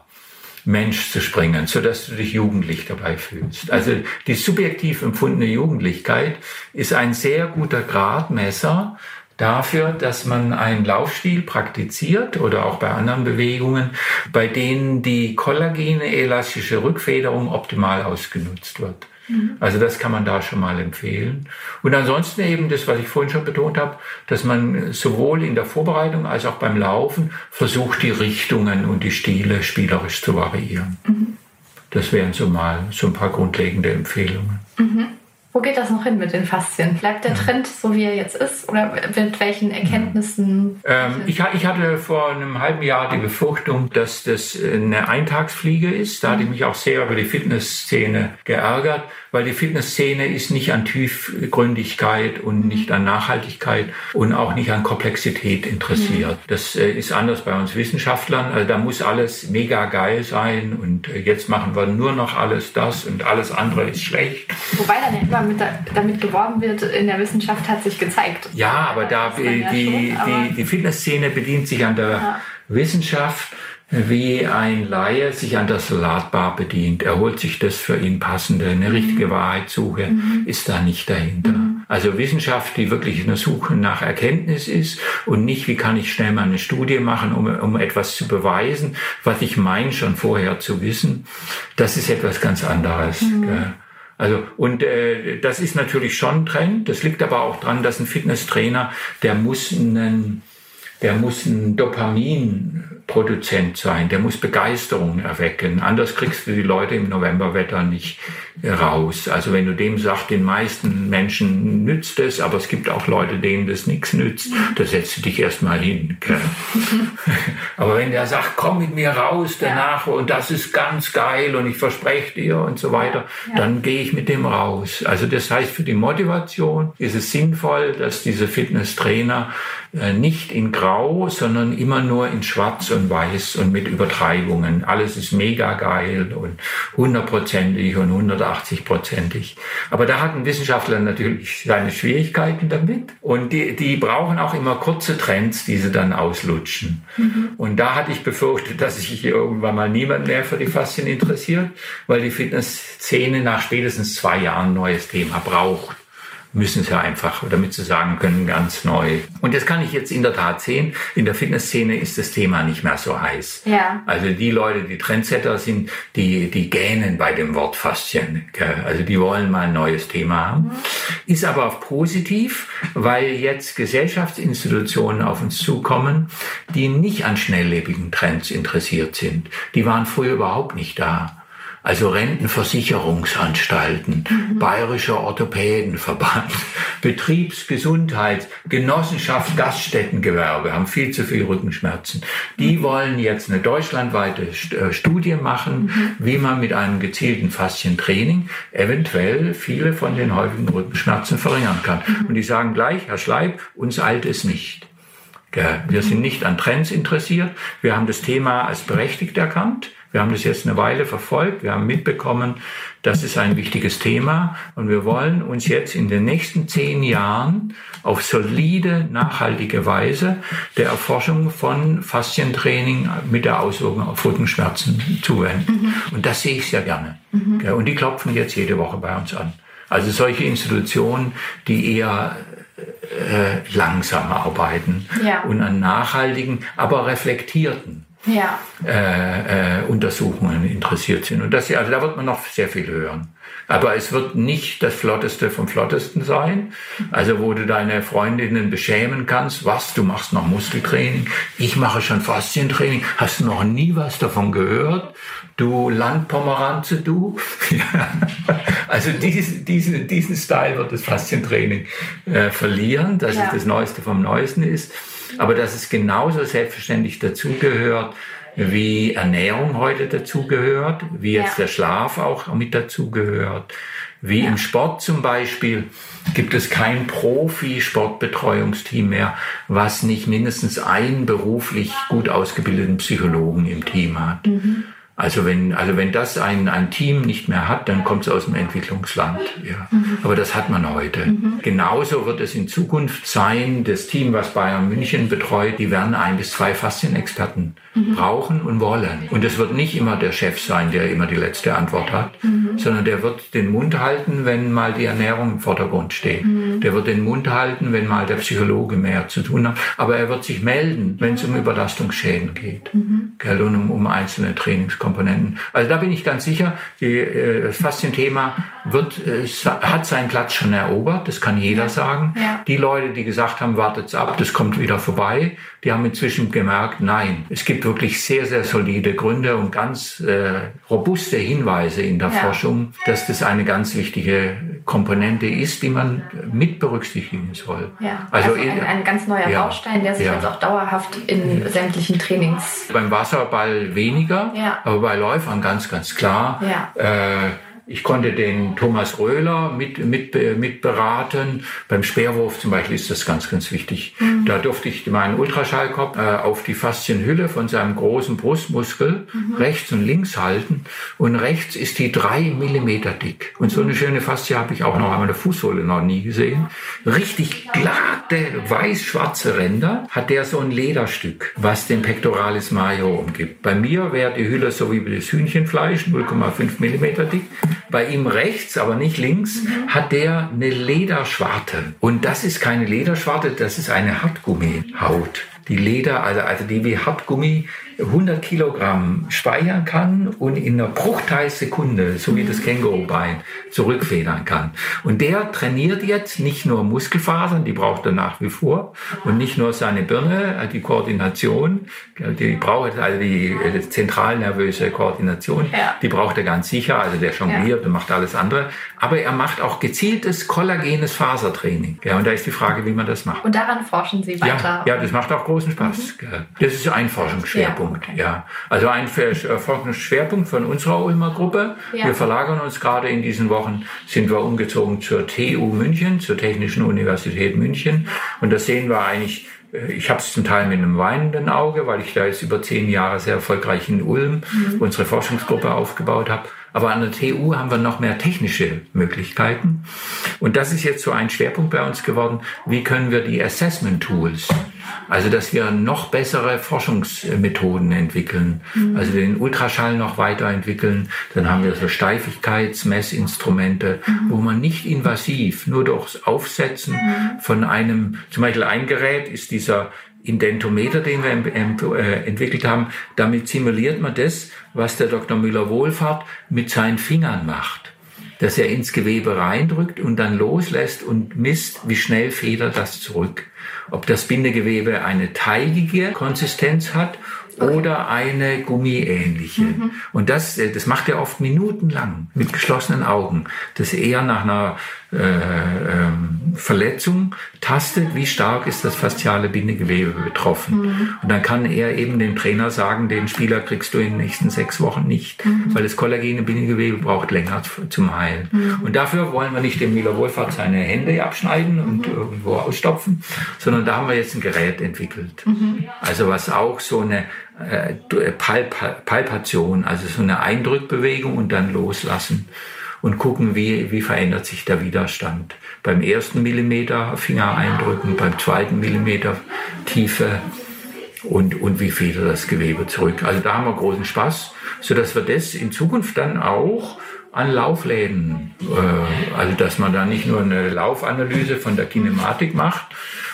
Mensch zu springen, so dass du dich jugendlich dabei fühlst. Also die subjektiv empfundene Jugendlichkeit ist ein sehr guter Gradmesser dafür, dass man einen Laufstil praktiziert oder auch bei anderen Bewegungen, bei denen die kollagene elastische Rückfederung optimal ausgenutzt wird. Mhm. Also das kann man da schon mal empfehlen. Und ansonsten eben das, was ich vorhin schon betont habe, dass man sowohl in der Vorbereitung als auch beim Laufen versucht, die Richtungen und die Stile spielerisch zu variieren. Mhm. Das wären so mal so ein paar grundlegende Empfehlungen. Mhm. Wo geht das noch hin mit den Faszien? Bleibt der Trend so, wie er jetzt ist? Oder mit welchen Erkenntnissen? Ähm, ich, ich, hatte vor einem halben Jahr die Befürchtung, dass das eine Eintagsfliege ist. Da hatte ich mich auch sehr über die Fitnessszene geärgert weil die Fitnessszene ist nicht an Tiefgründigkeit und nicht an Nachhaltigkeit und auch nicht an Komplexität interessiert. Mhm. Das äh, ist anders bei uns Wissenschaftlern. Also da muss alles mega geil sein und äh, jetzt machen wir nur noch alles das und alles andere ist schlecht. Wobei dann ja immer mit, damit geworben wird, in der Wissenschaft hat sich gezeigt. Ja, aber da die, ja die, schon, die, die Fitnessszene bedient sich an der ja. Wissenschaft wie ein Laie sich an der Salatbar bedient. Er holt sich das für ihn passende. Eine mhm. richtige Wahrheitssuche mhm. ist da nicht dahinter. Mhm. Also Wissenschaft, die wirklich eine Suche nach Erkenntnis ist und nicht, wie kann ich schnell mal eine Studie machen, um, um etwas zu beweisen, was ich meine schon vorher zu wissen. Das ist etwas ganz anderes. Mhm. Also und äh, das ist natürlich schon ein Trend. Das liegt aber auch dran, dass ein Fitnesstrainer, der muss einen der muss ein Dopaminproduzent sein, der muss Begeisterung erwecken. Anders kriegst du die Leute im Novemberwetter nicht raus. Also wenn du dem sagst, den meisten Menschen nützt es, aber es gibt auch Leute, denen das nichts nützt, da setzt du dich erstmal hin. aber wenn der sagt, komm mit mir raus danach und das ist ganz geil und ich verspreche dir und so weiter, ja. dann gehe ich mit dem raus. Also das heißt, für die Motivation ist es sinnvoll, dass diese Fitnesstrainer äh, nicht in Grau, sondern immer nur in Schwarz und Weiß und mit Übertreibungen. Alles ist mega geil und hundertprozentig und 180-prozentig. Aber da hat ein Wissenschaftler natürlich seine Schwierigkeiten damit. Und die, die brauchen auch immer kurze Trends, die sie dann auslutschen. Mhm. Und da hatte ich befürchtet, dass sich irgendwann mal niemand mehr für die Faszien interessiert, weil die Fitnessszene nach spätestens zwei Jahren ein neues Thema braucht müssen sie einfach, damit sie sagen können, ganz neu. Und das kann ich jetzt in der Tat sehen. In der Fitnessszene ist das Thema nicht mehr so heiß. Ja. Also die Leute, die Trendsetter sind, die, die gähnen bei dem Wort Faszien. Also die wollen mal ein neues Thema haben. Mhm. Ist aber auch positiv, weil jetzt Gesellschaftsinstitutionen auf uns zukommen, die nicht an schnelllebigen Trends interessiert sind. Die waren früher überhaupt nicht da also Rentenversicherungsanstalten, mhm. Bayerischer Orthopädenverband, Betriebsgesundheit, Genossenschaft Gaststättengewerbe haben viel zu viel Rückenschmerzen. Die mhm. wollen jetzt eine deutschlandweite äh, Studie machen, mhm. wie man mit einem gezielten Faszientraining eventuell viele von den häufigen Rückenschmerzen verringern kann. Mhm. Und die sagen gleich, Herr Schleib, uns eilt es nicht. Wir sind nicht an Trends interessiert. Wir haben das Thema als berechtigt erkannt. Wir haben das jetzt eine Weile verfolgt. Wir haben mitbekommen, das ist ein wichtiges Thema. Und wir wollen uns jetzt in den nächsten zehn Jahren auf solide, nachhaltige Weise der Erforschung von Faszientraining mit der Auswirkung auf Rückenschmerzen zuwenden. Mhm. Und das sehe ich sehr gerne. Mhm. Und die klopfen jetzt jede Woche bei uns an. Also solche Institutionen, die eher äh, langsam arbeiten ja. und an nachhaltigen, aber reflektierten ja. äh, äh, Untersuchungen interessiert sind. Und das, also da wird man noch sehr viel hören. Aber es wird nicht das Flotteste vom Flottesten sein. Also wo du deine Freundinnen beschämen kannst, was, du machst noch Muskeltraining, ich mache schon Faszientraining, hast du noch nie was davon gehört? Du Landpomeranze, du? also diesen, diesen, diesen Style wird das Faszientraining äh, verlieren, dass ja. es das Neueste vom Neuesten ist. Aber dass es genauso selbstverständlich dazugehört, wie Ernährung heute dazugehört, wie jetzt ja. der Schlaf auch mit dazugehört, wie ja. im Sport zum Beispiel gibt es kein Profi-Sportbetreuungsteam mehr, was nicht mindestens einen beruflich gut ausgebildeten Psychologen im Team hat. Mhm. Also wenn, also wenn das ein, ein Team nicht mehr hat, dann kommt es aus dem Entwicklungsland. Ja. Mhm. Aber das hat man heute. Mhm. Genauso wird es in Zukunft sein, das Team, was Bayern München betreut, die werden ein bis zwei Faszienexperten mhm. brauchen und wollen. Und es wird nicht immer der Chef sein, der immer die letzte Antwort hat, mhm. sondern der wird den Mund halten, wenn mal die Ernährung im Vordergrund steht. Mhm. Der wird den Mund halten, wenn mal der Psychologe mehr zu tun hat. Aber er wird sich melden, wenn es um Überlastungsschäden geht. Mhm. Gell, und um, um einzelne Trainingskomponenten. Also da bin ich ganz sicher, die, äh, das Faszienthema wird, äh, hat seinen Platz schon erobert. Das kann jeder ja. sagen. Ja. Die Leute, die gesagt haben, wartet's ab, das kommt wieder vorbei, die haben inzwischen gemerkt, nein, es gibt wirklich sehr, sehr solide Gründe und ganz äh, robuste Hinweise in der ja. Forschung, dass das eine ganz wichtige Komponente ist, die man mit berücksichtigen soll. Ja, also, also ein, ein, ganz neuer ja. Baustein, der sich ja. jetzt auch dauerhaft in sämtlichen Trainings. Beim Wasserball weniger, aber bei Läufern ganz, ganz klar. Äh, ich konnte den Thomas Röhler mit, mit, mit beraten. Beim Speerwurf zum Beispiel ist das ganz, ganz wichtig. Mhm. Da durfte ich meinen Ultraschallkopf äh, auf die Faszienhülle von seinem großen Brustmuskel mhm. rechts und links halten. Und rechts ist die drei Millimeter dick. Und so eine schöne Faszie habe ich auch noch an der Fußsohle noch nie gesehen. Richtig glatte, weiß-schwarze Ränder hat der so ein Lederstück, was den Pectoralis major umgibt. Bei mir wäre die Hülle so wie das Hühnchenfleisch, 0,5 Millimeter dick. Bei ihm rechts, aber nicht links, mhm. hat der eine Lederschwarte. Und das ist keine Lederschwarte, das ist eine Hartgummihaut. Die Leder, also, also die wie Hartgummi 100 Kilogramm speichern kann und in einer Bruchteilsekunde, so wie das Kängurubein, zurückfedern kann. Und der trainiert jetzt nicht nur Muskelfasern, die braucht er nach wie vor, und nicht nur seine Birne, also die Koordination, die braucht also die zentralnervöse Koordination, ja. die braucht er ganz sicher, also der jongliert ja. und macht alles andere. Aber er macht auch gezieltes kollagenes Fasertraining. Ja, und da ist die Frage, wie man das macht. Und daran forschen Sie weiter? Ja, ja das macht auch großen Spaß. Mhm. Das ist ein Forschungsschwerpunkt. Schwerpunkt, ja. Also ein äh, Schwerpunkt von unserer Ulmer Gruppe. Ja. Wir verlagern uns gerade in diesen Wochen, sind wir umgezogen zur TU München, zur Technischen Universität München. Und da sehen wir eigentlich äh, ich habe es zum Teil mit einem weinenden Auge, weil ich da jetzt über zehn Jahre sehr erfolgreich in Ulm mhm. unsere Forschungsgruppe aufgebaut habe. Aber an der TU haben wir noch mehr technische Möglichkeiten. Und das ist jetzt so ein Schwerpunkt bei uns geworden. Wie können wir die Assessment Tools also, dass wir noch bessere Forschungsmethoden entwickeln, mhm. also den Ultraschall noch weiterentwickeln. Dann haben wir so Steifigkeitsmessinstrumente, mhm. wo man nicht invasiv, nur durchs Aufsetzen mhm. von einem, zum Beispiel ein Gerät ist dieser Indentometer, den wir äh, entwickelt haben. Damit simuliert man das, was der Dr. Müller-Wohlfahrt mit seinen Fingern macht dass er ins Gewebe reindrückt und dann loslässt und misst, wie schnell federt das zurück ob das Bindegewebe eine teigige Konsistenz hat oder eine gummiähnliche. Mhm. Und das, äh, das macht er oft minutenlang mit geschlossenen Augen. Das eher nach einer äh, ähm, Verletzung tastet, wie stark ist das fasziale Bindegewebe betroffen. Mhm. Und dann kann er eben dem Trainer sagen, den Spieler kriegst du in den nächsten sechs Wochen nicht, mhm. weil das kollagene Bindegewebe braucht länger zum Heilen. Mhm. Und dafür wollen wir nicht dem Miller Wohlfahrt seine Hände abschneiden und mhm. irgendwo ausstopfen, sondern da haben wir jetzt ein Gerät entwickelt. Mhm. Also was auch so eine äh, Palp Palpation, also so eine Eindrückbewegung und dann loslassen und gucken, wie, wie verändert sich der Widerstand. Beim ersten Millimeter Finger eindrücken, beim zweiten Millimeter Tiefe und, und wie federt das Gewebe zurück. Also da haben wir großen Spaß, so dass wir das in Zukunft dann auch an Laufläden, äh, also dass man da nicht nur eine Laufanalyse von der Kinematik macht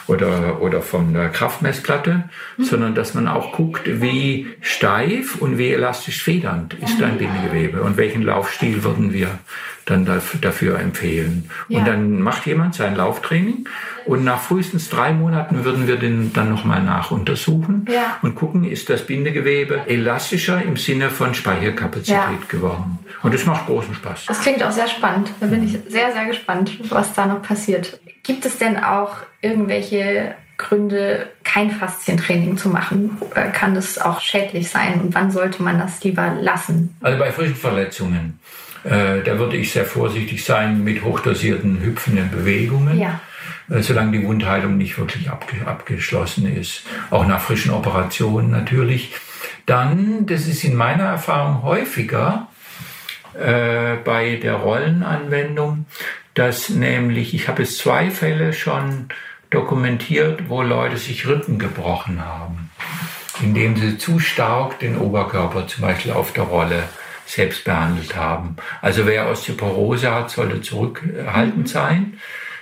oder, oder von der Kraftmessplatte, mhm. sondern dass man auch guckt, wie steif und wie elastisch federnd ist dein Bindegewebe und welchen Laufstil würden wir dann dafür empfehlen. Ja. Und dann macht jemand sein Lauftraining und nach frühestens drei Monaten würden wir den dann nochmal nachuntersuchen ja. und gucken, ist das Bindegewebe elastischer im Sinne von Speicherkapazität ja. geworden. Und das macht großen Spaß. Das klingt auch sehr spannend. Da bin ich sehr, sehr gespannt, was da noch passiert. Gibt es denn auch irgendwelche Gründe, kein Faszientraining zu machen? Kann das auch schädlich sein? Und wann sollte man das lieber lassen? Also bei frischen Verletzungen äh, da würde ich sehr vorsichtig sein mit hochdosierten hüpfenden Bewegungen. Ja. Äh, solange die Wundheilung nicht wirklich abge abgeschlossen ist. Auch nach frischen Operationen natürlich. Dann, das ist in meiner Erfahrung häufiger äh, bei der Rollenanwendung, dass nämlich, ich habe es zwei Fälle schon dokumentiert, wo Leute sich Rippen gebrochen haben, indem sie zu stark den Oberkörper zum Beispiel auf der Rolle selbst behandelt haben. Also wer Osteoporose hat, sollte zurückhaltend mhm. sein.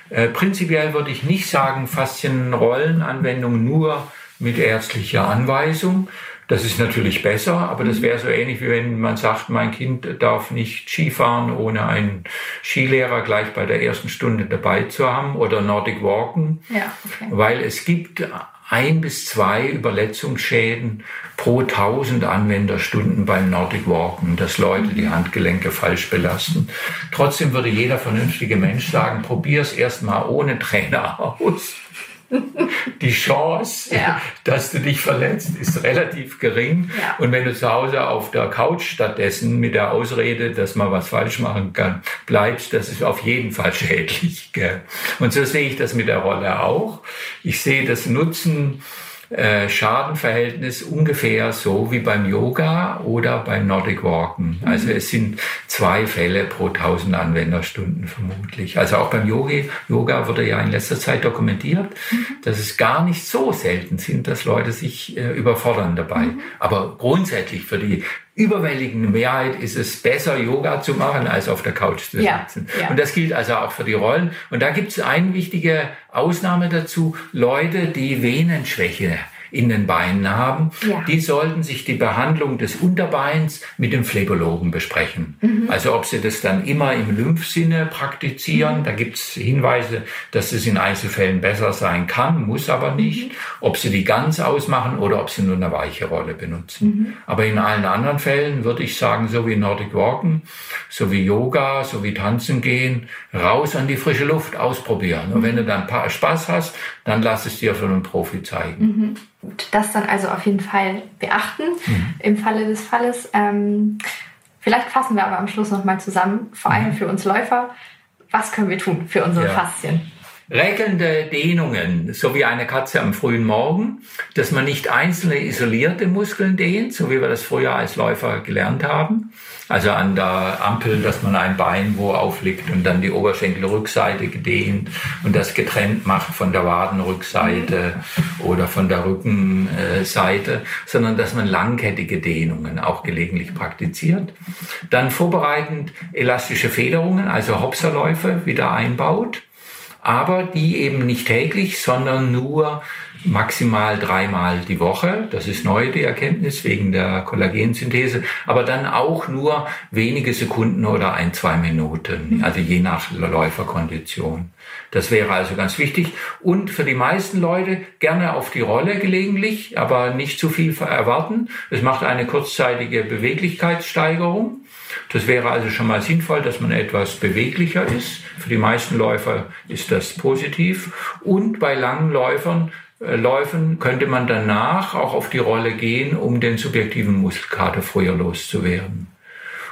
Äh, prinzipiell würde ich nicht sagen, Faszienrollenanwendung nur mit ärztlicher Anweisung. Das ist natürlich besser, aber das mhm. wäre so ähnlich wie wenn man sagt, mein Kind darf nicht Skifahren, ohne einen Skilehrer gleich bei der ersten Stunde dabei zu haben oder Nordic Walken, ja, okay. weil es gibt ein bis zwei Überletzungsschäden pro 1000 Anwenderstunden beim Nordic Walken, dass Leute die Handgelenke falsch belasten. Trotzdem würde jeder vernünftige Mensch sagen, probier es erstmal ohne Trainer aus die Chance, ja. dass du dich verletzt, ist relativ gering. Ja. Und wenn du zu Hause auf der Couch stattdessen mit der Ausrede, dass man was falsch machen kann, bleibst, das ist auf jeden Fall schädlich. Gell? Und so sehe ich das mit der Rolle auch. Ich sehe das Nutzen äh, Schadenverhältnis ungefähr so wie beim Yoga oder beim Nordic Walken. Mhm. Also es sind zwei Fälle pro 1000 Anwenderstunden vermutlich. Also auch beim Yoga, Yoga wurde ja in letzter Zeit dokumentiert, mhm. dass es gar nicht so selten sind, dass Leute sich äh, überfordern dabei. Mhm. Aber grundsätzlich für die überwältigende Mehrheit ist es besser, Yoga zu machen, als auf der Couch zu sitzen. Ja, ja. Und das gilt also auch für die Rollen. Und da gibt es eine wichtige Ausnahme dazu. Leute, die Venenschwäche in den Beinen haben, ja. die sollten sich die Behandlung des Unterbeins mit dem Phlebologen besprechen. Mhm. Also ob sie das dann immer im Lymphsinne praktizieren, mhm. da gibt es Hinweise, dass es in Einzelfällen besser sein kann, muss aber nicht. Mhm. Ob sie die ganz ausmachen oder ob sie nur eine weiche Rolle benutzen. Mhm. Aber in allen anderen Fällen würde ich sagen, so wie Nordic Walken, so wie Yoga, so wie Tanzen gehen, raus an die frische Luft, ausprobieren. Und wenn du dann Spaß hast, dann lass es dir von einem Profi zeigen. Mhm. Gut, das dann also auf jeden Fall beachten mhm. im Falle des Falles. Ähm, vielleicht fassen wir aber am Schluss nochmal zusammen, vor allem mhm. für uns Läufer, was können wir tun für unsere ja. Faszien? Regelnde Dehnungen, so wie eine Katze am frühen Morgen, dass man nicht einzelne isolierte Muskeln dehnt, so wie wir das früher als Läufer gelernt haben. Also an der Ampel, dass man ein Bein wo auflegt und dann die Oberschenkelrückseite gedehnt und das getrennt macht von der Wadenrückseite oder von der Rückenseite, sondern dass man langkettige Dehnungen auch gelegentlich praktiziert. Dann vorbereitend elastische Federungen, also Hopserläufe wieder einbaut aber die eben nicht täglich, sondern nur maximal dreimal die Woche. Das ist neu die Erkenntnis wegen der Kollagensynthese, aber dann auch nur wenige Sekunden oder ein, zwei Minuten, also je nach Läuferkondition. Das wäre also ganz wichtig. Und für die meisten Leute gerne auf die Rolle gelegentlich, aber nicht zu viel erwarten. Es macht eine kurzzeitige Beweglichkeitssteigerung. Das wäre also schon mal sinnvoll, dass man etwas beweglicher ist. Für die meisten Läufer ist das positiv. Und bei langen Läufern Läufen könnte man danach auch auf die Rolle gehen, um den subjektiven Muskelkater früher loszuwerden.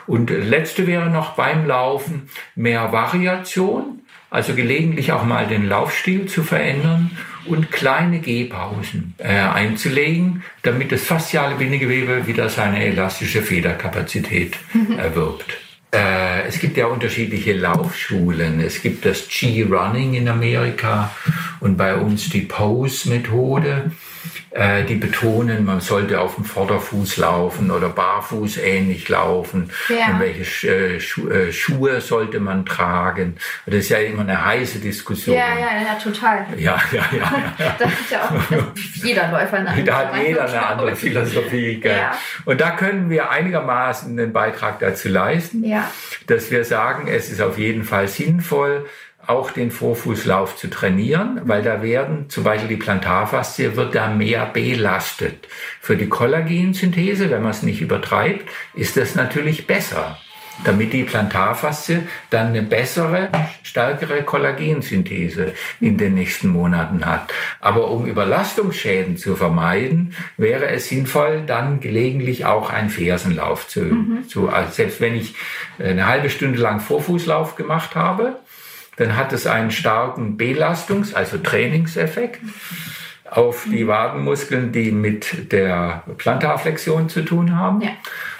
Und letzte wäre noch beim Laufen mehr Variation, also gelegentlich auch mal den Laufstil zu verändern und kleine Gehpausen äh, einzulegen, damit das fasziale Bindegewebe wieder seine elastische Federkapazität erwirbt. Äh, es gibt ja unterschiedliche Laufschulen. Es gibt das G-Running in Amerika und bei uns die Pose-Methode. Äh, die betonen, man sollte auf dem Vorderfuß laufen oder barfuß ähnlich laufen. Ja. Und welche äh, Schu äh, Schuhe sollte man tragen? Das ist ja immer eine heiße Diskussion. Ja, ja, ja, total. Ja, ja, ja. ja. da hat ja auch jeder Läufer eine andere Da hat jeder eine andere Philosophie. Ja. Und da können wir einigermaßen einen Beitrag dazu leisten, ja. dass wir sagen, es ist auf jeden Fall sinnvoll, auch den Vorfußlauf zu trainieren, weil da werden zum Beispiel die Plantarfaszie wird da mehr belastet. Für die Kollagensynthese, wenn man es nicht übertreibt, ist das natürlich besser, damit die Plantarfaszie dann eine bessere, stärkere Kollagensynthese in den nächsten Monaten hat. Aber um Überlastungsschäden zu vermeiden, wäre es sinnvoll, dann gelegentlich auch einen Fersenlauf zu, mhm. zu also selbst wenn ich eine halbe Stunde lang Vorfußlauf gemacht habe, dann hat es einen starken Belastungs-, also Trainingseffekt auf die Wadenmuskeln, die mit der Plantarflexion zu tun haben. Ja.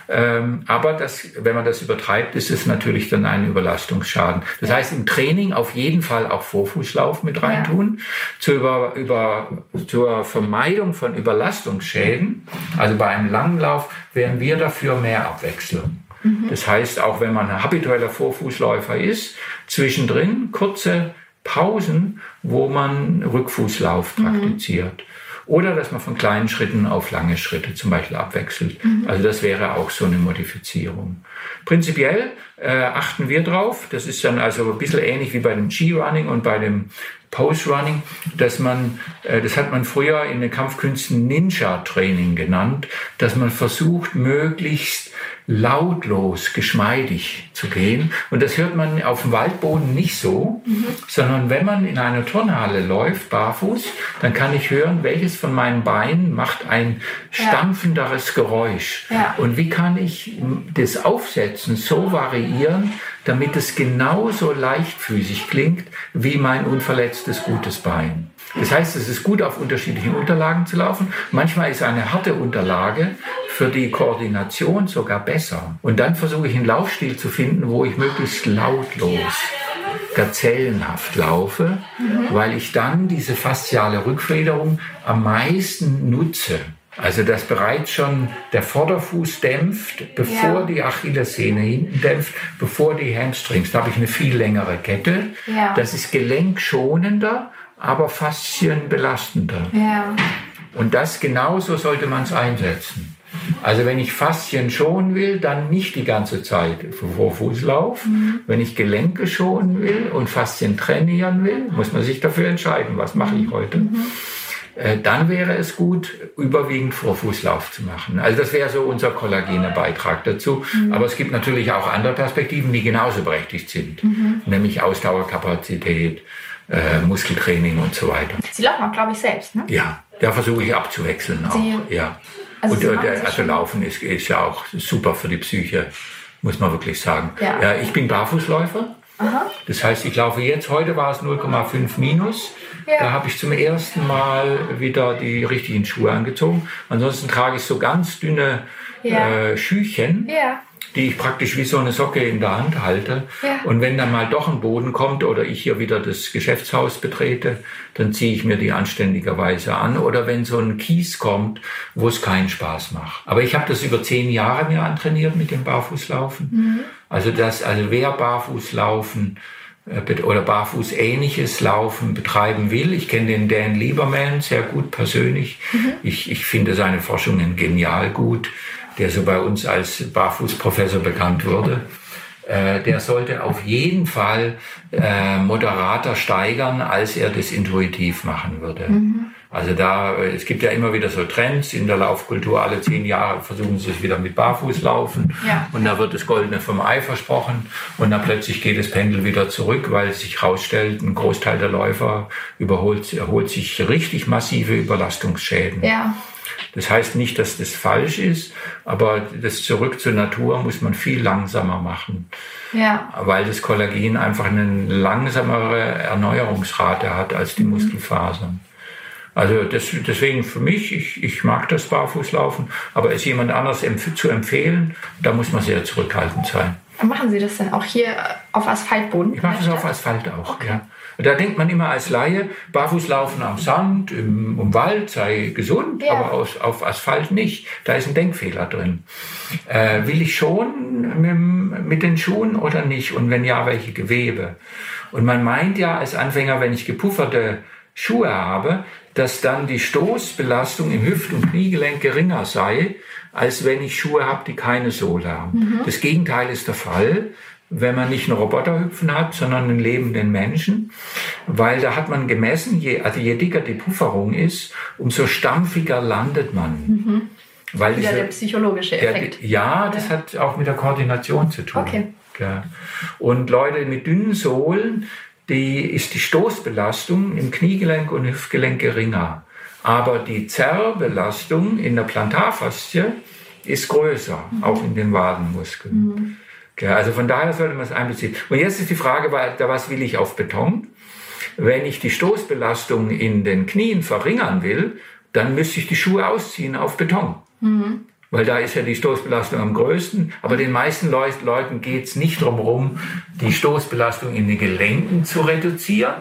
Ähm, aber das, wenn man das übertreibt, ist es natürlich dann ein Überlastungsschaden. Das ja. heißt, im Training auf jeden Fall auch Vorfußlauf mit reintun. Ja. Zur, über, über, zur Vermeidung von Überlastungsschäden, also bei einem langen Lauf, wären wir dafür mehr Abwechslung. Mhm. Das heißt, auch wenn man ein habitueller Vorfußläufer ist, zwischendrin kurze Pausen, wo man Rückfußlauf mhm. praktiziert. Oder dass man von kleinen Schritten auf lange Schritte zum Beispiel abwechselt. Mhm. Also das wäre auch so eine Modifizierung. Prinzipiell äh, achten wir drauf, das ist dann also ein bisschen ähnlich wie bei dem G-Running und bei dem Post-Running, dass man, äh, das hat man früher in den Kampfkünsten Ninja-Training genannt, dass man versucht, möglichst lautlos, geschmeidig zu gehen. Und das hört man auf dem Waldboden nicht so, mhm. sondern wenn man in einer Turnhalle läuft, barfuß, dann kann ich hören, welches von meinen Beinen macht ein stampfenderes Geräusch. Ja. Und wie kann ich das Aufsetzen so variieren, damit es genauso leichtfüßig klingt wie mein unverletztes gutes Bein. Das heißt, es ist gut, auf unterschiedlichen Unterlagen zu laufen. Manchmal ist eine harte Unterlage für die Koordination sogar besser. Und dann versuche ich einen Laufstil zu finden, wo ich möglichst lautlos, gazellenhaft laufe, mhm. weil ich dann diese fasziale Rückfederung am meisten nutze. Also dass bereits schon der Vorderfuß dämpft, bevor ja. die Achillessehne hinten dämpft, bevor die Hamstrings. Da habe ich eine viel längere Kette. Ja. Das ist gelenkschonender, aber faszienbelastender. Ja. Und das genauso sollte man es einsetzen. Also wenn ich Faszien schonen will, dann nicht die ganze Zeit für Vorfußlauf. Mhm. Wenn ich Gelenke schonen will und Faszien trainieren will, muss man sich dafür entscheiden, was mache ich heute. Mhm. Äh, dann wäre es gut, überwiegend Vorfußlauf zu machen. Also das wäre so unser kollagene Beitrag dazu. Mhm. Aber es gibt natürlich auch andere Perspektiven, die genauso berechtigt sind, mhm. nämlich Ausdauerkapazität, äh, Muskeltraining und so weiter. Sie laufen auch, glaube ich, selbst, ne? Ja, da versuche ich abzuwechseln auch. Sie, ja. Also, und, äh, also Laufen ist, ist ja auch super für die Psyche, muss man wirklich sagen. Ja, ja ich bin Barfußläufer. Aha. Das heißt, ich laufe jetzt, heute war es 0,5 minus. Ja. Da habe ich zum ersten Mal wieder die richtigen Schuhe angezogen. Ansonsten trage ich so ganz dünne ja. äh, Schüchen. Ja die ich praktisch wie so eine Socke in der Hand halte. Ja. Und wenn dann mal doch ein Boden kommt oder ich hier wieder das Geschäftshaus betrete, dann ziehe ich mir die anständigerweise an. Oder wenn so ein Kies kommt, wo es keinen Spaß macht. Aber ich habe das über zehn Jahre mir antrainiert mit dem Barfußlaufen. Mhm. Also das, also wer Barfußlaufen äh, oder barfuß ähnliches Laufen betreiben will. Ich kenne den Dan Lieberman sehr gut persönlich. Mhm. Ich, ich finde seine Forschungen genial gut der so bei uns als Barfußprofessor bekannt wurde, äh, der sollte auf jeden Fall äh, moderater steigern, als er das intuitiv machen würde. Mhm. Also da, äh, es gibt ja immer wieder so Trends in der Laufkultur. Alle zehn Jahre versuchen sie es wieder mit Barfußlaufen. Ja. Und da wird das Goldene vom Ei versprochen. Und dann plötzlich geht das Pendel wieder zurück, weil sich herausstellt, ein Großteil der Läufer überholt, erholt sich richtig massive Überlastungsschäden. Ja. Das heißt nicht, dass das falsch ist, aber das Zurück zur Natur muss man viel langsamer machen. Ja. Weil das Kollagen einfach eine langsamere Erneuerungsrate hat als die mhm. Muskelfasern. Also das, deswegen für mich, ich, ich mag das Barfußlaufen, aber es jemand anders empf zu empfehlen, da muss man sehr zurückhaltend sein. Machen Sie das dann auch hier auf Asphaltboden? Ich mache das auf Asphalt auch, okay. ja. Da denkt man immer als Laie, Barfußlaufen am Sand, im, im Wald sei gesund, ja. aber aus, auf Asphalt nicht. Da ist ein Denkfehler drin. Äh, will ich schon mit, mit den Schuhen oder nicht? Und wenn ja, welche Gewebe? Und man meint ja als Anfänger, wenn ich gepufferte Schuhe habe, dass dann die Stoßbelastung im Hüft- und Kniegelenk geringer sei, als wenn ich Schuhe habe, die keine Sohle haben. Mhm. Das Gegenteil ist der Fall wenn man nicht einen Roboterhüpfen hat, sondern einen lebenden Menschen, weil da hat man gemessen, je, also je dicker die Pufferung ist, umso stampfiger landet man. Mhm. Weil Wieder diese, der psychologische Effekt. Der, ja, das ja. hat auch mit der Koordination zu tun. Okay. Ja. Und Leute mit dünnen Sohlen, die ist die Stoßbelastung im Kniegelenk und Hüftgelenk geringer. Aber die Zerrbelastung in der Plantarfaszie ist größer, mhm. auch in den Wadenmuskeln. Mhm. Ja, also von daher sollte man es einbeziehen. Und jetzt ist die Frage, was will ich auf Beton? Wenn ich die Stoßbelastung in den Knien verringern will, dann müsste ich die Schuhe ausziehen auf Beton. Mhm. Weil da ist ja die Stoßbelastung am größten. Aber den meisten Leuten geht es nicht darum herum, die Stoßbelastung in den Gelenken zu reduzieren,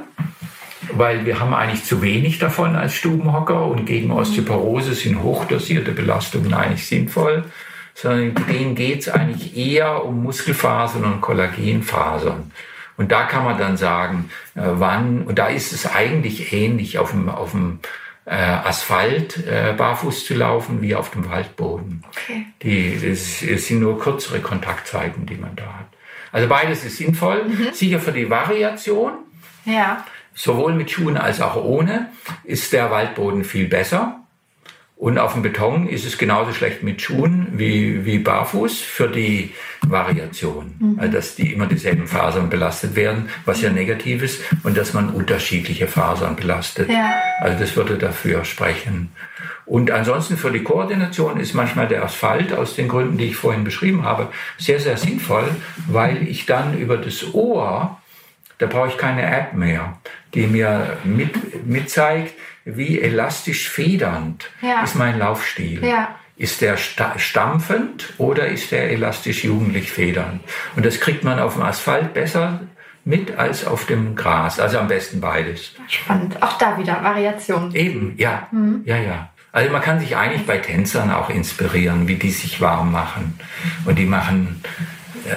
weil wir haben eigentlich zu wenig davon als Stubenhocker und gegen Osteoporose sind hochdosierte Belastungen eigentlich sinnvoll sondern denen geht es eigentlich eher um Muskelfasern und Kollagenfasern. Und da kann man dann sagen, äh, wann, und da ist es eigentlich ähnlich auf dem, auf dem äh, Asphalt äh, barfuß zu laufen wie auf dem Waldboden. Okay. Die, es, es sind nur kürzere Kontaktzeiten, die man da hat. Also beides ist sinnvoll, mhm. sicher für die Variation. Ja. Sowohl mit Schuhen als auch ohne ist der Waldboden viel besser. Und auf dem Beton ist es genauso schlecht mit Schuhen wie, wie barfuß für die Variation. Mhm. Also dass die immer dieselben Fasern belastet werden, was ja negativ ist, und dass man unterschiedliche Fasern belastet. Ja. Also das würde dafür sprechen. Und ansonsten für die Koordination ist manchmal der Asphalt aus den Gründen, die ich vorhin beschrieben habe, sehr, sehr sinnvoll, weil ich dann über das Ohr, da brauche ich keine App mehr, die mir mit, mitzeigt, wie elastisch federnd ja. ist mein Laufstil. Ja. Ist der stampfend oder ist der elastisch jugendlich federnd? Und das kriegt man auf dem Asphalt besser mit als auf dem Gras. Also am besten beides. Spannend. Auch da wieder Variation. Eben, ja. Mhm. Ja, ja. Also man kann sich eigentlich bei Tänzern auch inspirieren, wie die sich warm machen. Und die machen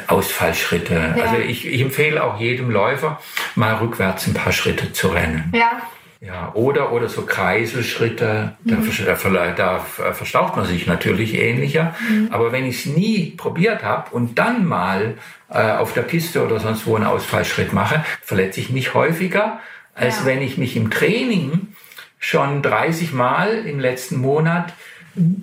Ausfallschritte. Ja. Also ich, ich empfehle auch jedem Läufer, mal rückwärts ein paar Schritte zu rennen. Ja. Ja, oder, oder so Kreiselschritte, mhm. da, da, verstaucht man sich natürlich ähnlicher. Mhm. Aber wenn ich es nie probiert habe und dann mal äh, auf der Piste oder sonst wo einen Ausfallschritt mache, verletze ich mich häufiger, als ja. wenn ich mich im Training schon 30 Mal im letzten Monat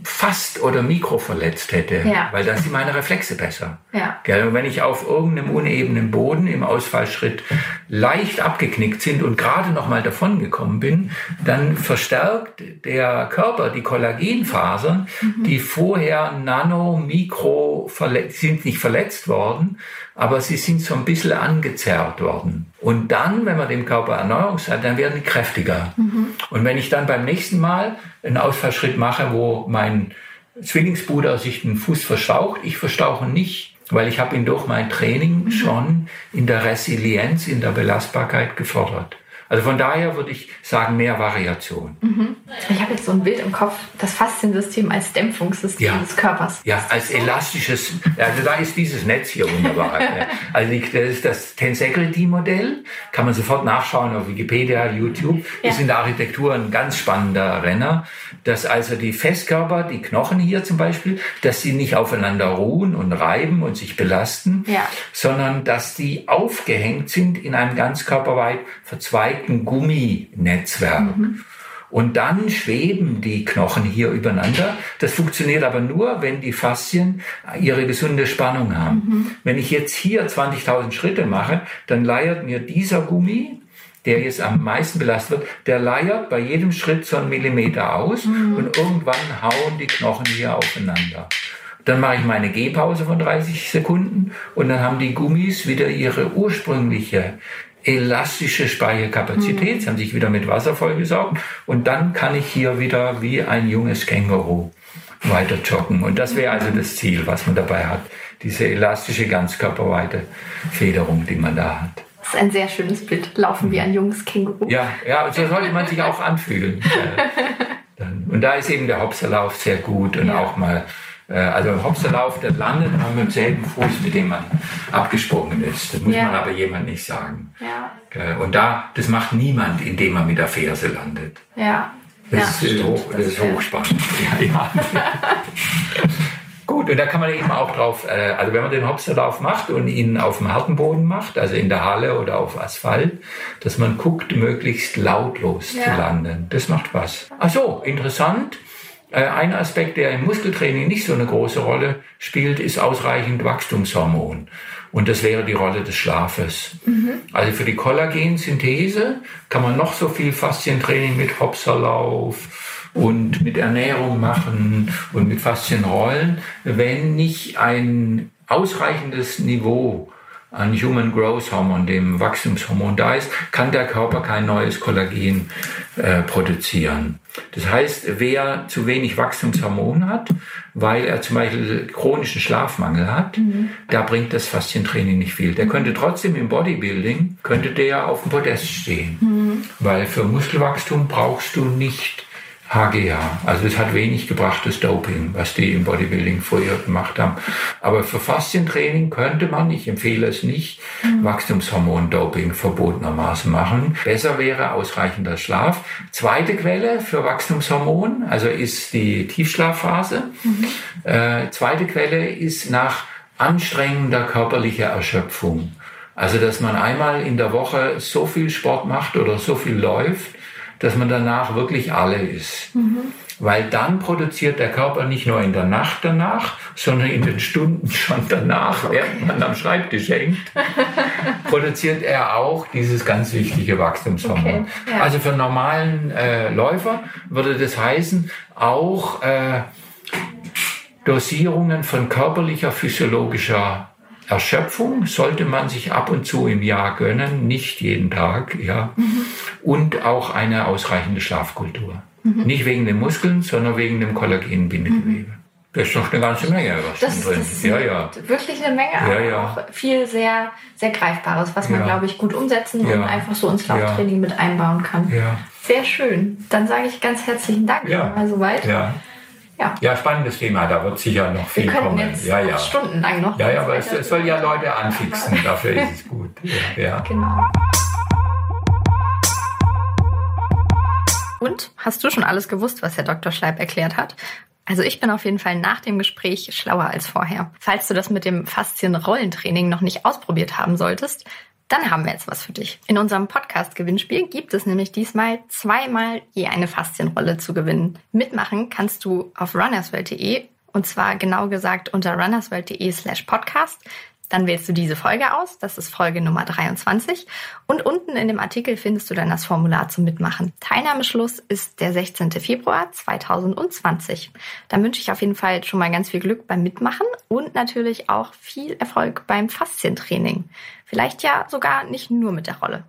fast oder mikro verletzt hätte, ja. weil dann sind meine Reflexe besser. Ja. Und wenn ich auf irgendeinem unebenen Boden im Ausfallschritt leicht abgeknickt sind und gerade noch mal davon gekommen bin, dann verstärkt der Körper die Kollagenfasern, mhm. die vorher nano, mikro sind nicht verletzt worden, aber sie sind so ein bisschen angezerrt worden. Und dann, wenn man dem Körper Erneuerung hat, dann werden die kräftiger. Mhm. Und wenn ich dann beim nächsten Mal einen Ausfallschritt mache, wo mein Zwillingsbruder sich den Fuß verstaucht, ich verstauche nicht, weil ich habe ihn durch mein Training mhm. schon in der Resilienz, in der Belastbarkeit gefordert. Also von daher würde ich sagen, mehr Variation. Mhm. Ich habe jetzt so ein Bild im Kopf, das Fasziensystem als Dämpfungssystem ja. des Körpers. Ja, als elastisches, also da ist dieses Netz hier wunderbar. also das ist das Tensegrity-Modell, kann man sofort nachschauen auf Wikipedia, YouTube. Ja. Ist in der Architektur ein ganz spannender Renner, dass also die Festkörper, die Knochen hier zum Beispiel, dass sie nicht aufeinander ruhen und reiben und sich belasten, ja. sondern dass die aufgehängt sind in einem ganz körperweit verzweigten breiten Gumminetzwerk. Mhm. Und dann schweben die Knochen hier übereinander. Das funktioniert aber nur, wenn die Faszien ihre gesunde Spannung haben. Mhm. Wenn ich jetzt hier 20.000 Schritte mache, dann leiert mir dieser Gummi, der jetzt am meisten belastet wird, der leiert bei jedem Schritt so einen Millimeter aus mhm. und irgendwann hauen die Knochen hier aufeinander. Dann mache ich meine Gehpause von 30 Sekunden und dann haben die Gummis wieder ihre ursprüngliche elastische Speicherkapazität. Mhm. Sie haben sich wieder mit Wasser vollgesaugt und dann kann ich hier wieder wie ein junges Känguru weiter joggen. Und das wäre also das Ziel, was man dabei hat. diese elastische ganzkörperweite Federung, die man da hat. Das ist ein sehr schönes Bild. Laufen wie ein junges Känguru. Ja, ja, so sollte man sich auch anfühlen. und da ist eben der Hopserlauf sehr gut und ja. auch mal also im Hopserlauf, der landet man mit demselben Fuß, mit dem man abgesprungen ist. Das muss ja. man aber jemand nicht sagen. Ja. Äh, und da, das macht niemand, indem man mit der Ferse landet. Ja. Das, ja, ist, hoch, das, das ist hochspannend. Ja, ja. Gut, und da kann man eben auch drauf, äh, also wenn man den Hopserlauf macht und ihn auf dem harten Boden macht, also in der Halle oder auf Asphalt, dass man guckt, möglichst lautlos ja. zu landen. Das macht was. Ach so, interessant. Äh, ein Aspekt, der im Muskeltraining nicht so eine große Rolle spielt, ist ausreichend Wachstumshormon. Und das wäre die Rolle des Schlafes. Mhm. Also für die Kollagensynthese kann man noch so viel Faszientraining mit Hopserlauf und mit Ernährung machen und mit Faszienrollen, wenn nicht ein ausreichendes Niveau an Human Growth Hormon, dem Wachstumshormon da ist, kann der Körper kein neues Kollagen äh, produzieren. Das heißt, wer zu wenig Wachstumshormon hat, weil er zum Beispiel chronischen Schlafmangel hat, mhm. da bringt das Faszientraining nicht viel. Der könnte trotzdem im Bodybuilding, könnte der auf dem Podest stehen. Mhm. Weil für Muskelwachstum brauchst du nicht HGH. Also es hat wenig gebracht, das Doping, was die im Bodybuilding früher gemacht haben. Aber für Faszientraining könnte man, ich empfehle es nicht, mhm. Wachstumshormon-Doping verbotenermaßen machen. Besser wäre ausreichender Schlaf. Zweite Quelle für Wachstumshormon, also ist die Tiefschlafphase. Mhm. Äh, zweite Quelle ist nach anstrengender körperlicher Erschöpfung. Also, dass man einmal in der Woche so viel Sport macht oder so viel läuft, dass man danach wirklich alle ist. Mhm. Weil dann produziert der Körper nicht nur in der Nacht danach, sondern in den Stunden schon danach, während man am Schreibtisch hängt, produziert er auch dieses ganz wichtige Wachstumshormon. Okay, ja. Also für normalen äh, Läufer würde das heißen, auch äh, Dosierungen von körperlicher, physiologischer Erschöpfung sollte man sich ab und zu im Jahr gönnen, nicht jeden Tag, ja. Mhm. Und auch eine ausreichende Schlafkultur. Mhm. Nicht wegen den Muskeln, sondern wegen dem Kollagenbindegewebe. Mhm. Das ist doch eine ganze Menge, was das, drin ist. Ja, ja. Wirklich eine Menge, aber ja, ja. auch viel sehr, sehr Greifbares, was man, ja. glaube ich, gut umsetzen und einfach so ins Lauftraining mit einbauen kann. Sehr schön. Dann sage ich ganz herzlichen Dank ja. mal soweit. Ja. Ja. ja, spannendes Thema, da wird sicher noch viel Wir kommen. Jetzt ja, ja. Stundenlang noch. Ja, ja, aber es, es, soll ja Leute anfixen, dafür ist es gut. Ja, ja. Genau. Und hast du schon alles gewusst, was Herr Dr. Schleib erklärt hat? Also ich bin auf jeden Fall nach dem Gespräch schlauer als vorher. Falls du das mit dem Faszien-Rollentraining noch nicht ausprobiert haben solltest, dann haben wir jetzt was für dich. In unserem Podcast-Gewinnspiel gibt es nämlich diesmal zweimal je eine Faszienrolle zu gewinnen. Mitmachen kannst du auf runnersworld.de und zwar genau gesagt unter runnersworld.de slash podcast. Dann wählst du diese Folge aus, das ist Folge Nummer 23. Und unten in dem Artikel findest du dann das Formular zum Mitmachen. Teilnahmeschluss ist der 16. Februar 2020. Dann wünsche ich auf jeden Fall schon mal ganz viel Glück beim Mitmachen und natürlich auch viel Erfolg beim Faszientraining. Vielleicht ja sogar nicht nur mit der Rolle.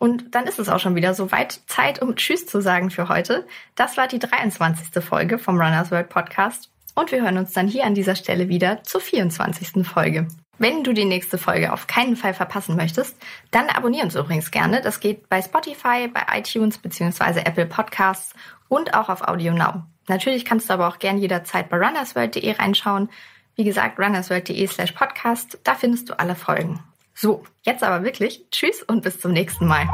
Und dann ist es auch schon wieder soweit Zeit, um Tschüss zu sagen für heute. Das war die 23. Folge vom Runners World Podcast. Und wir hören uns dann hier an dieser Stelle wieder zur 24. Folge. Wenn du die nächste Folge auf keinen Fall verpassen möchtest, dann abonniere uns übrigens gerne. Das geht bei Spotify, bei iTunes bzw. Apple Podcasts und auch auf Audio Now. Natürlich kannst du aber auch gern jederzeit bei runnersworld.de reinschauen. Wie gesagt, runnersworld.de slash podcast, da findest du alle Folgen. So, jetzt aber wirklich. Tschüss und bis zum nächsten Mal.